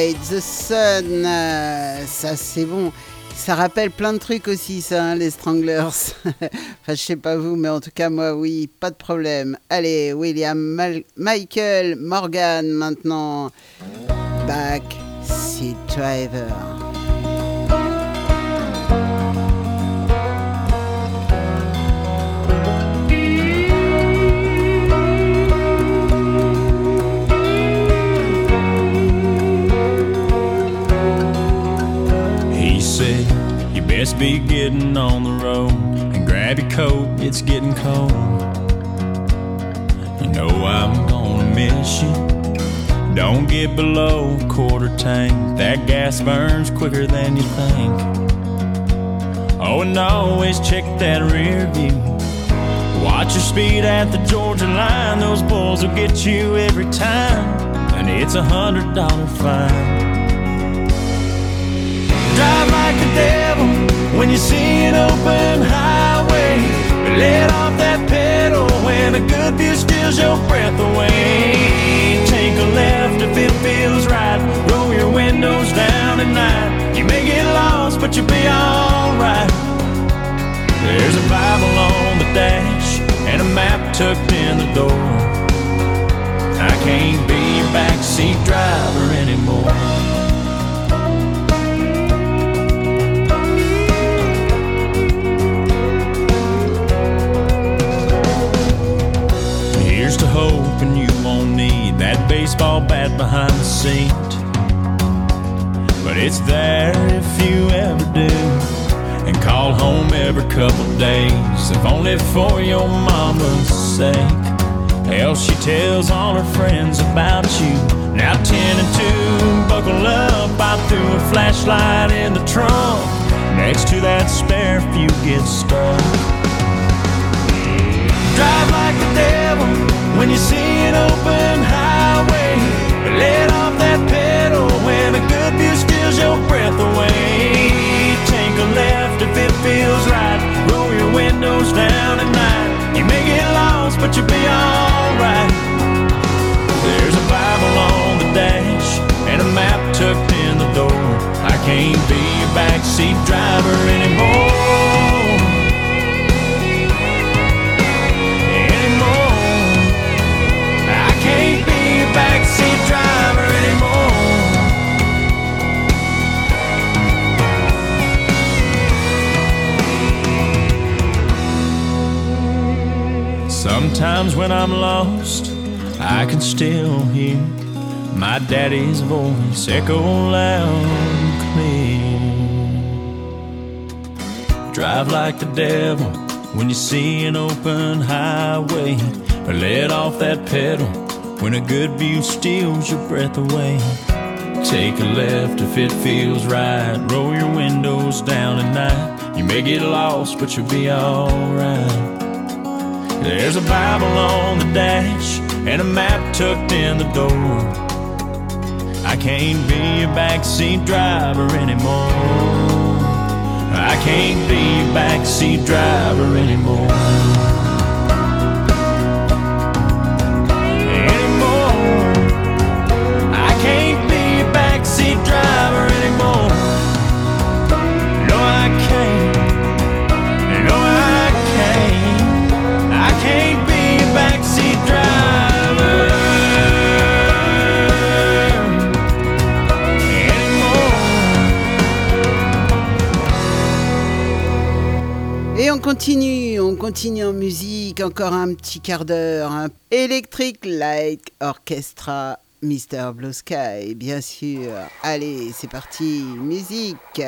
Alright, The Sun, ça c'est bon. Ça rappelle plein de trucs aussi, ça, hein, les Stranglers. enfin, je sais pas vous, mais en tout cas, moi, oui, pas de problème. Allez, William Michael Morgan maintenant. Back Seat Driver. Best be getting on the road. And grab your coat, it's getting cold. You know I'm gonna miss you. Don't get below quarter tank. That gas burns quicker than you think. Oh, and always check that rear view. Watch your speed at the Georgia line. Those bulls will get you every time, and it's a hundred dollar fine. Drive like the devil when you see an open highway. Let off that pedal when a good view steals your breath away. Take a left if it feels right. Roll your windows down at night. You may get lost, but you'll be alright. There's a Bible on the dash and a map tucked in the door. I can't be your backseat driver anymore. Baseball bat behind the seat. But it's there if you ever do. And call home every couple days, if only for your mama's sake. Hell, she tells all her friends about you. Now ten and two, buckle up. I threw a flashlight in the trunk. Next to that spare if you get stuck. Drive like the devil when you see an open. Let off that pedal when a good view steals your breath away. Take a left if it feels right. Roll your windows down at night. You may get lost, but you'll be alright. There's a Bible on the dash and a map tucked in the door. I can't be your backseat driver anymore. Sometimes when I'm lost, I can still hear my daddy's voice echo loud and clear. Drive like the devil when you see an open highway. Or let off that pedal when a good view steals your breath away. Take a left if it feels right. Roll your windows down at night. You may get lost, but you'll be alright. There's a Bible on the dash and a map tucked in the door. I can't be a backseat driver anymore. I can't be a backseat driver anymore. Continue, on continue en musique, encore un petit quart d'heure. Un Electric Light Orchestra, Mr. Blue Sky, bien sûr. Allez, c'est parti, musique.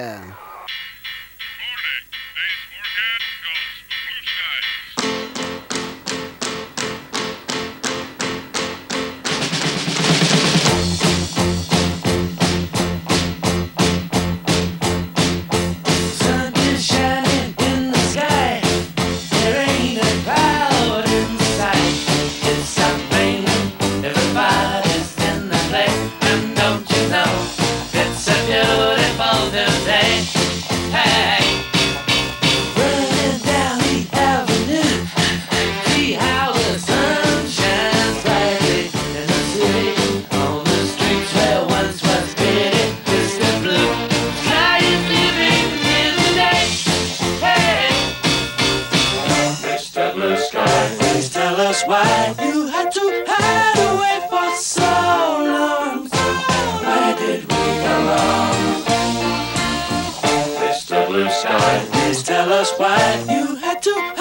Please tell us why you had to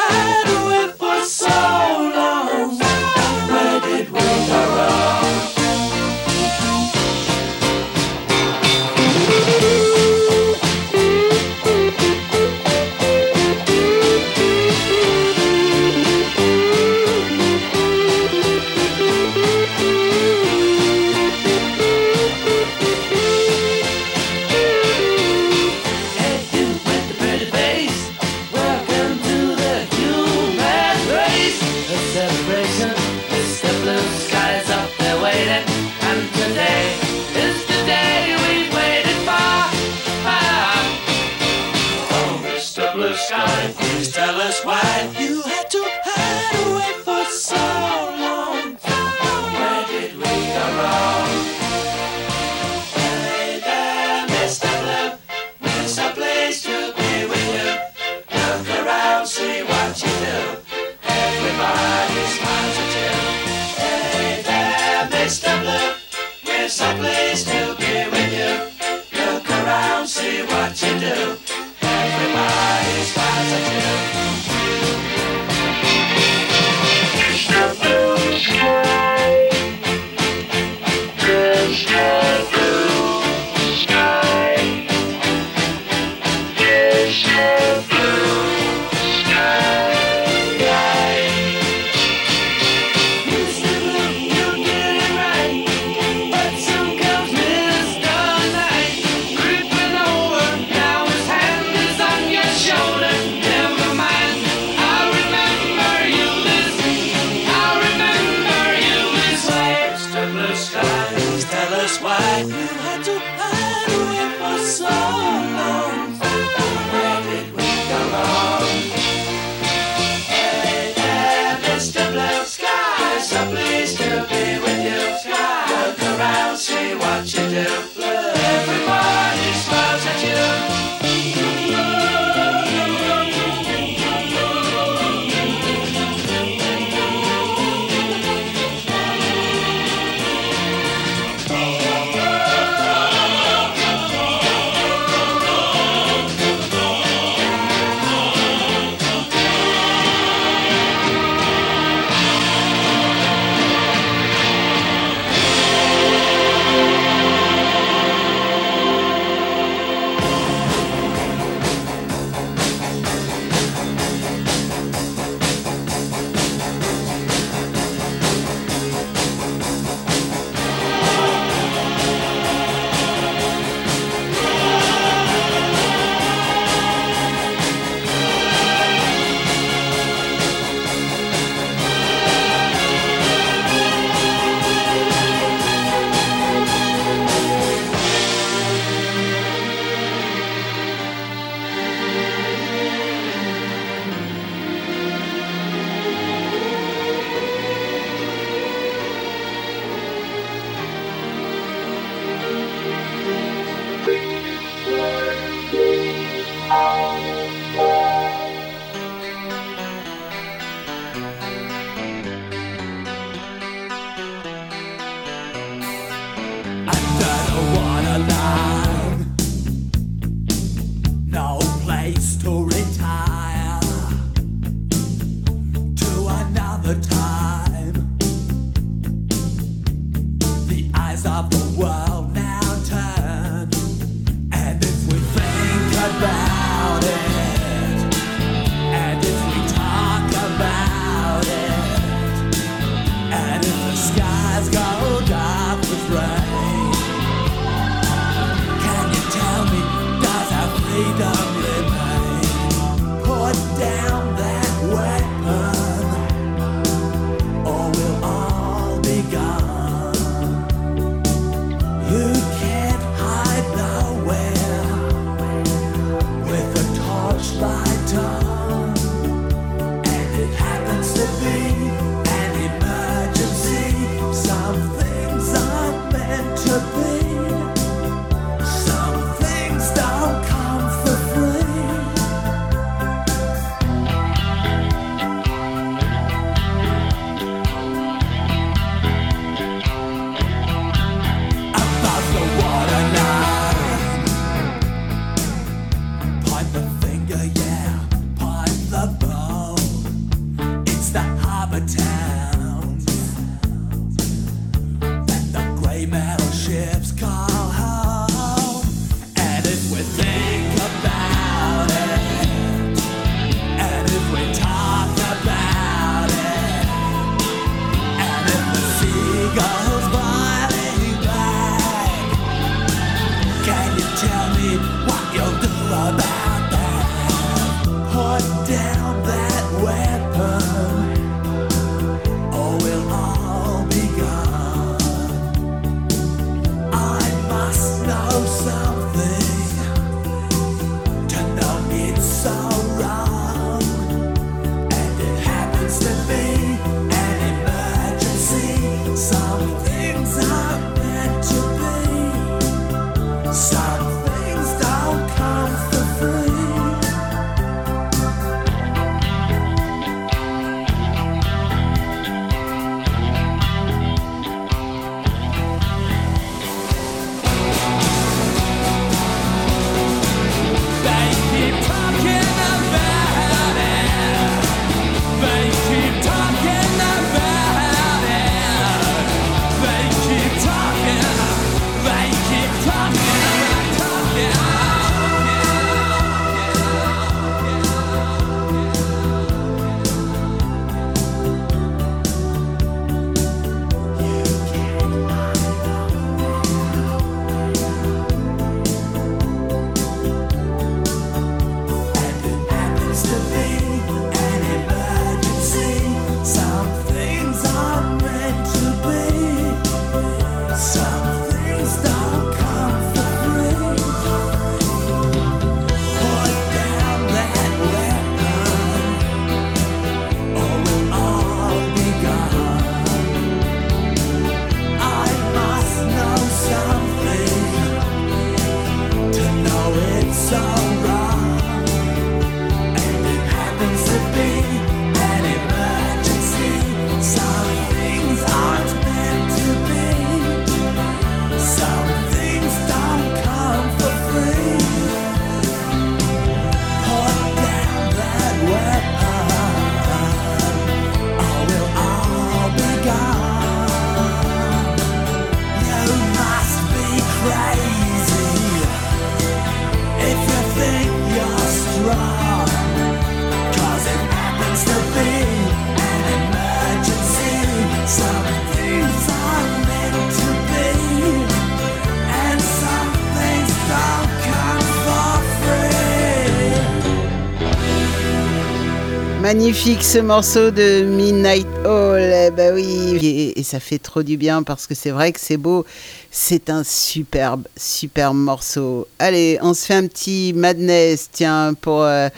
magnifique ce morceau de Midnight Hall. Bah eh ben oui, et, ça fait trop du bien parce que c'est vrai que c'est beau. C'est un superbe, superbe morceau. Allez, on se fait un petit madness, tiens, pour. Euh,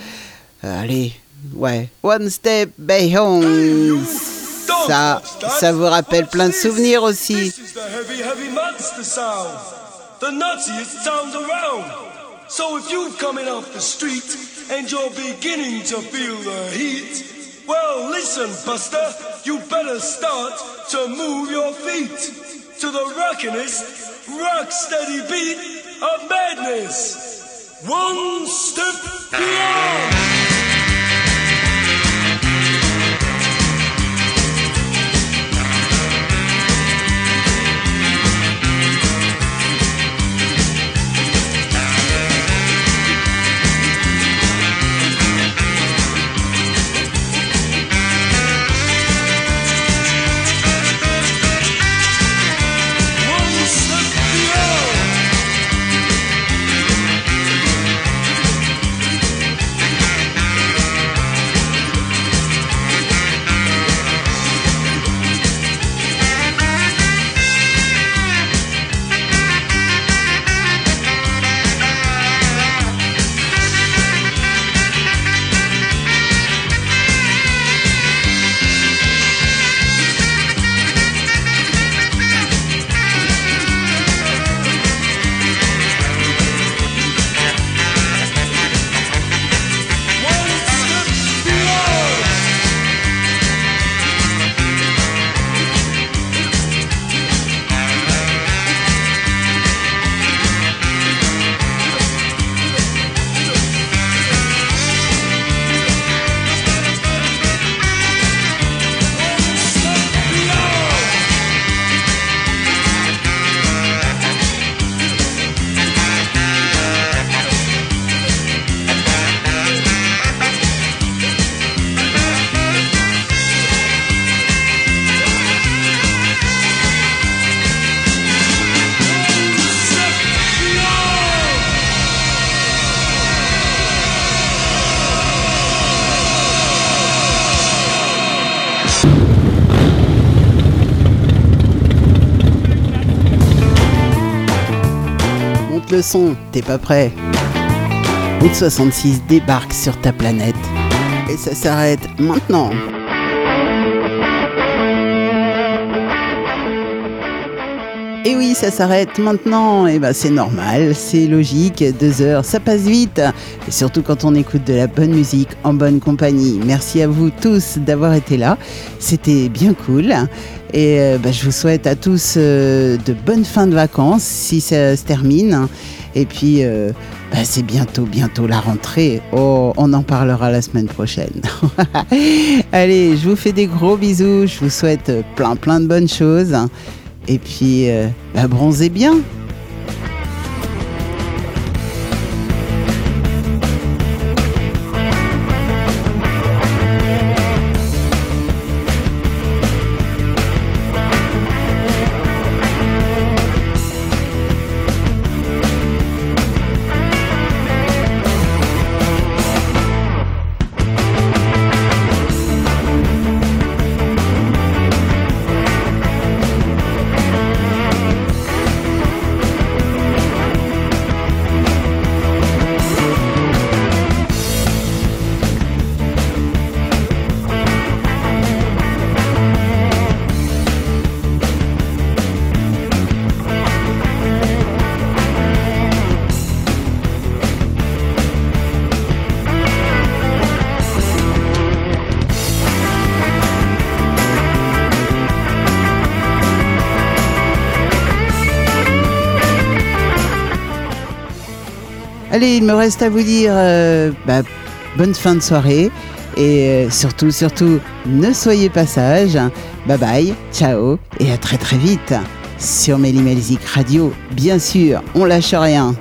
euh, allez, ouais. One Step by Home. Ça, ça vous rappelle plein de souvenirs aussi. So if off the street, and you're beginning to feel the heat. Well, listen, Buster, you better start to move your feet to the rockinest, rock steady beat of madness. One step beyond. Pas prêt Route 66 débarque sur ta planète. Et ça s'arrête maintenant. Et oui, ça s'arrête maintenant. Et ben c'est normal, c'est logique. Deux heures, ça passe vite. Et surtout quand on écoute de la bonne musique en bonne compagnie. Merci à vous tous d'avoir été là. C'était bien cool. Et bah, je vous souhaite à tous euh, de bonnes fins de vacances si ça se termine. Et puis, euh, bah, c'est bientôt, bientôt la rentrée. Oh, on en parlera la semaine prochaine. Allez, je vous fais des gros bisous. Je vous souhaite plein, plein de bonnes choses. Et puis, euh, bah, bronzez bien. Allez, il me reste à vous dire euh, bah, bonne fin de soirée. Et euh, surtout, surtout, ne soyez pas sages. Bye bye, ciao et à très très vite sur Mélimelzik Radio. Bien sûr, on lâche rien.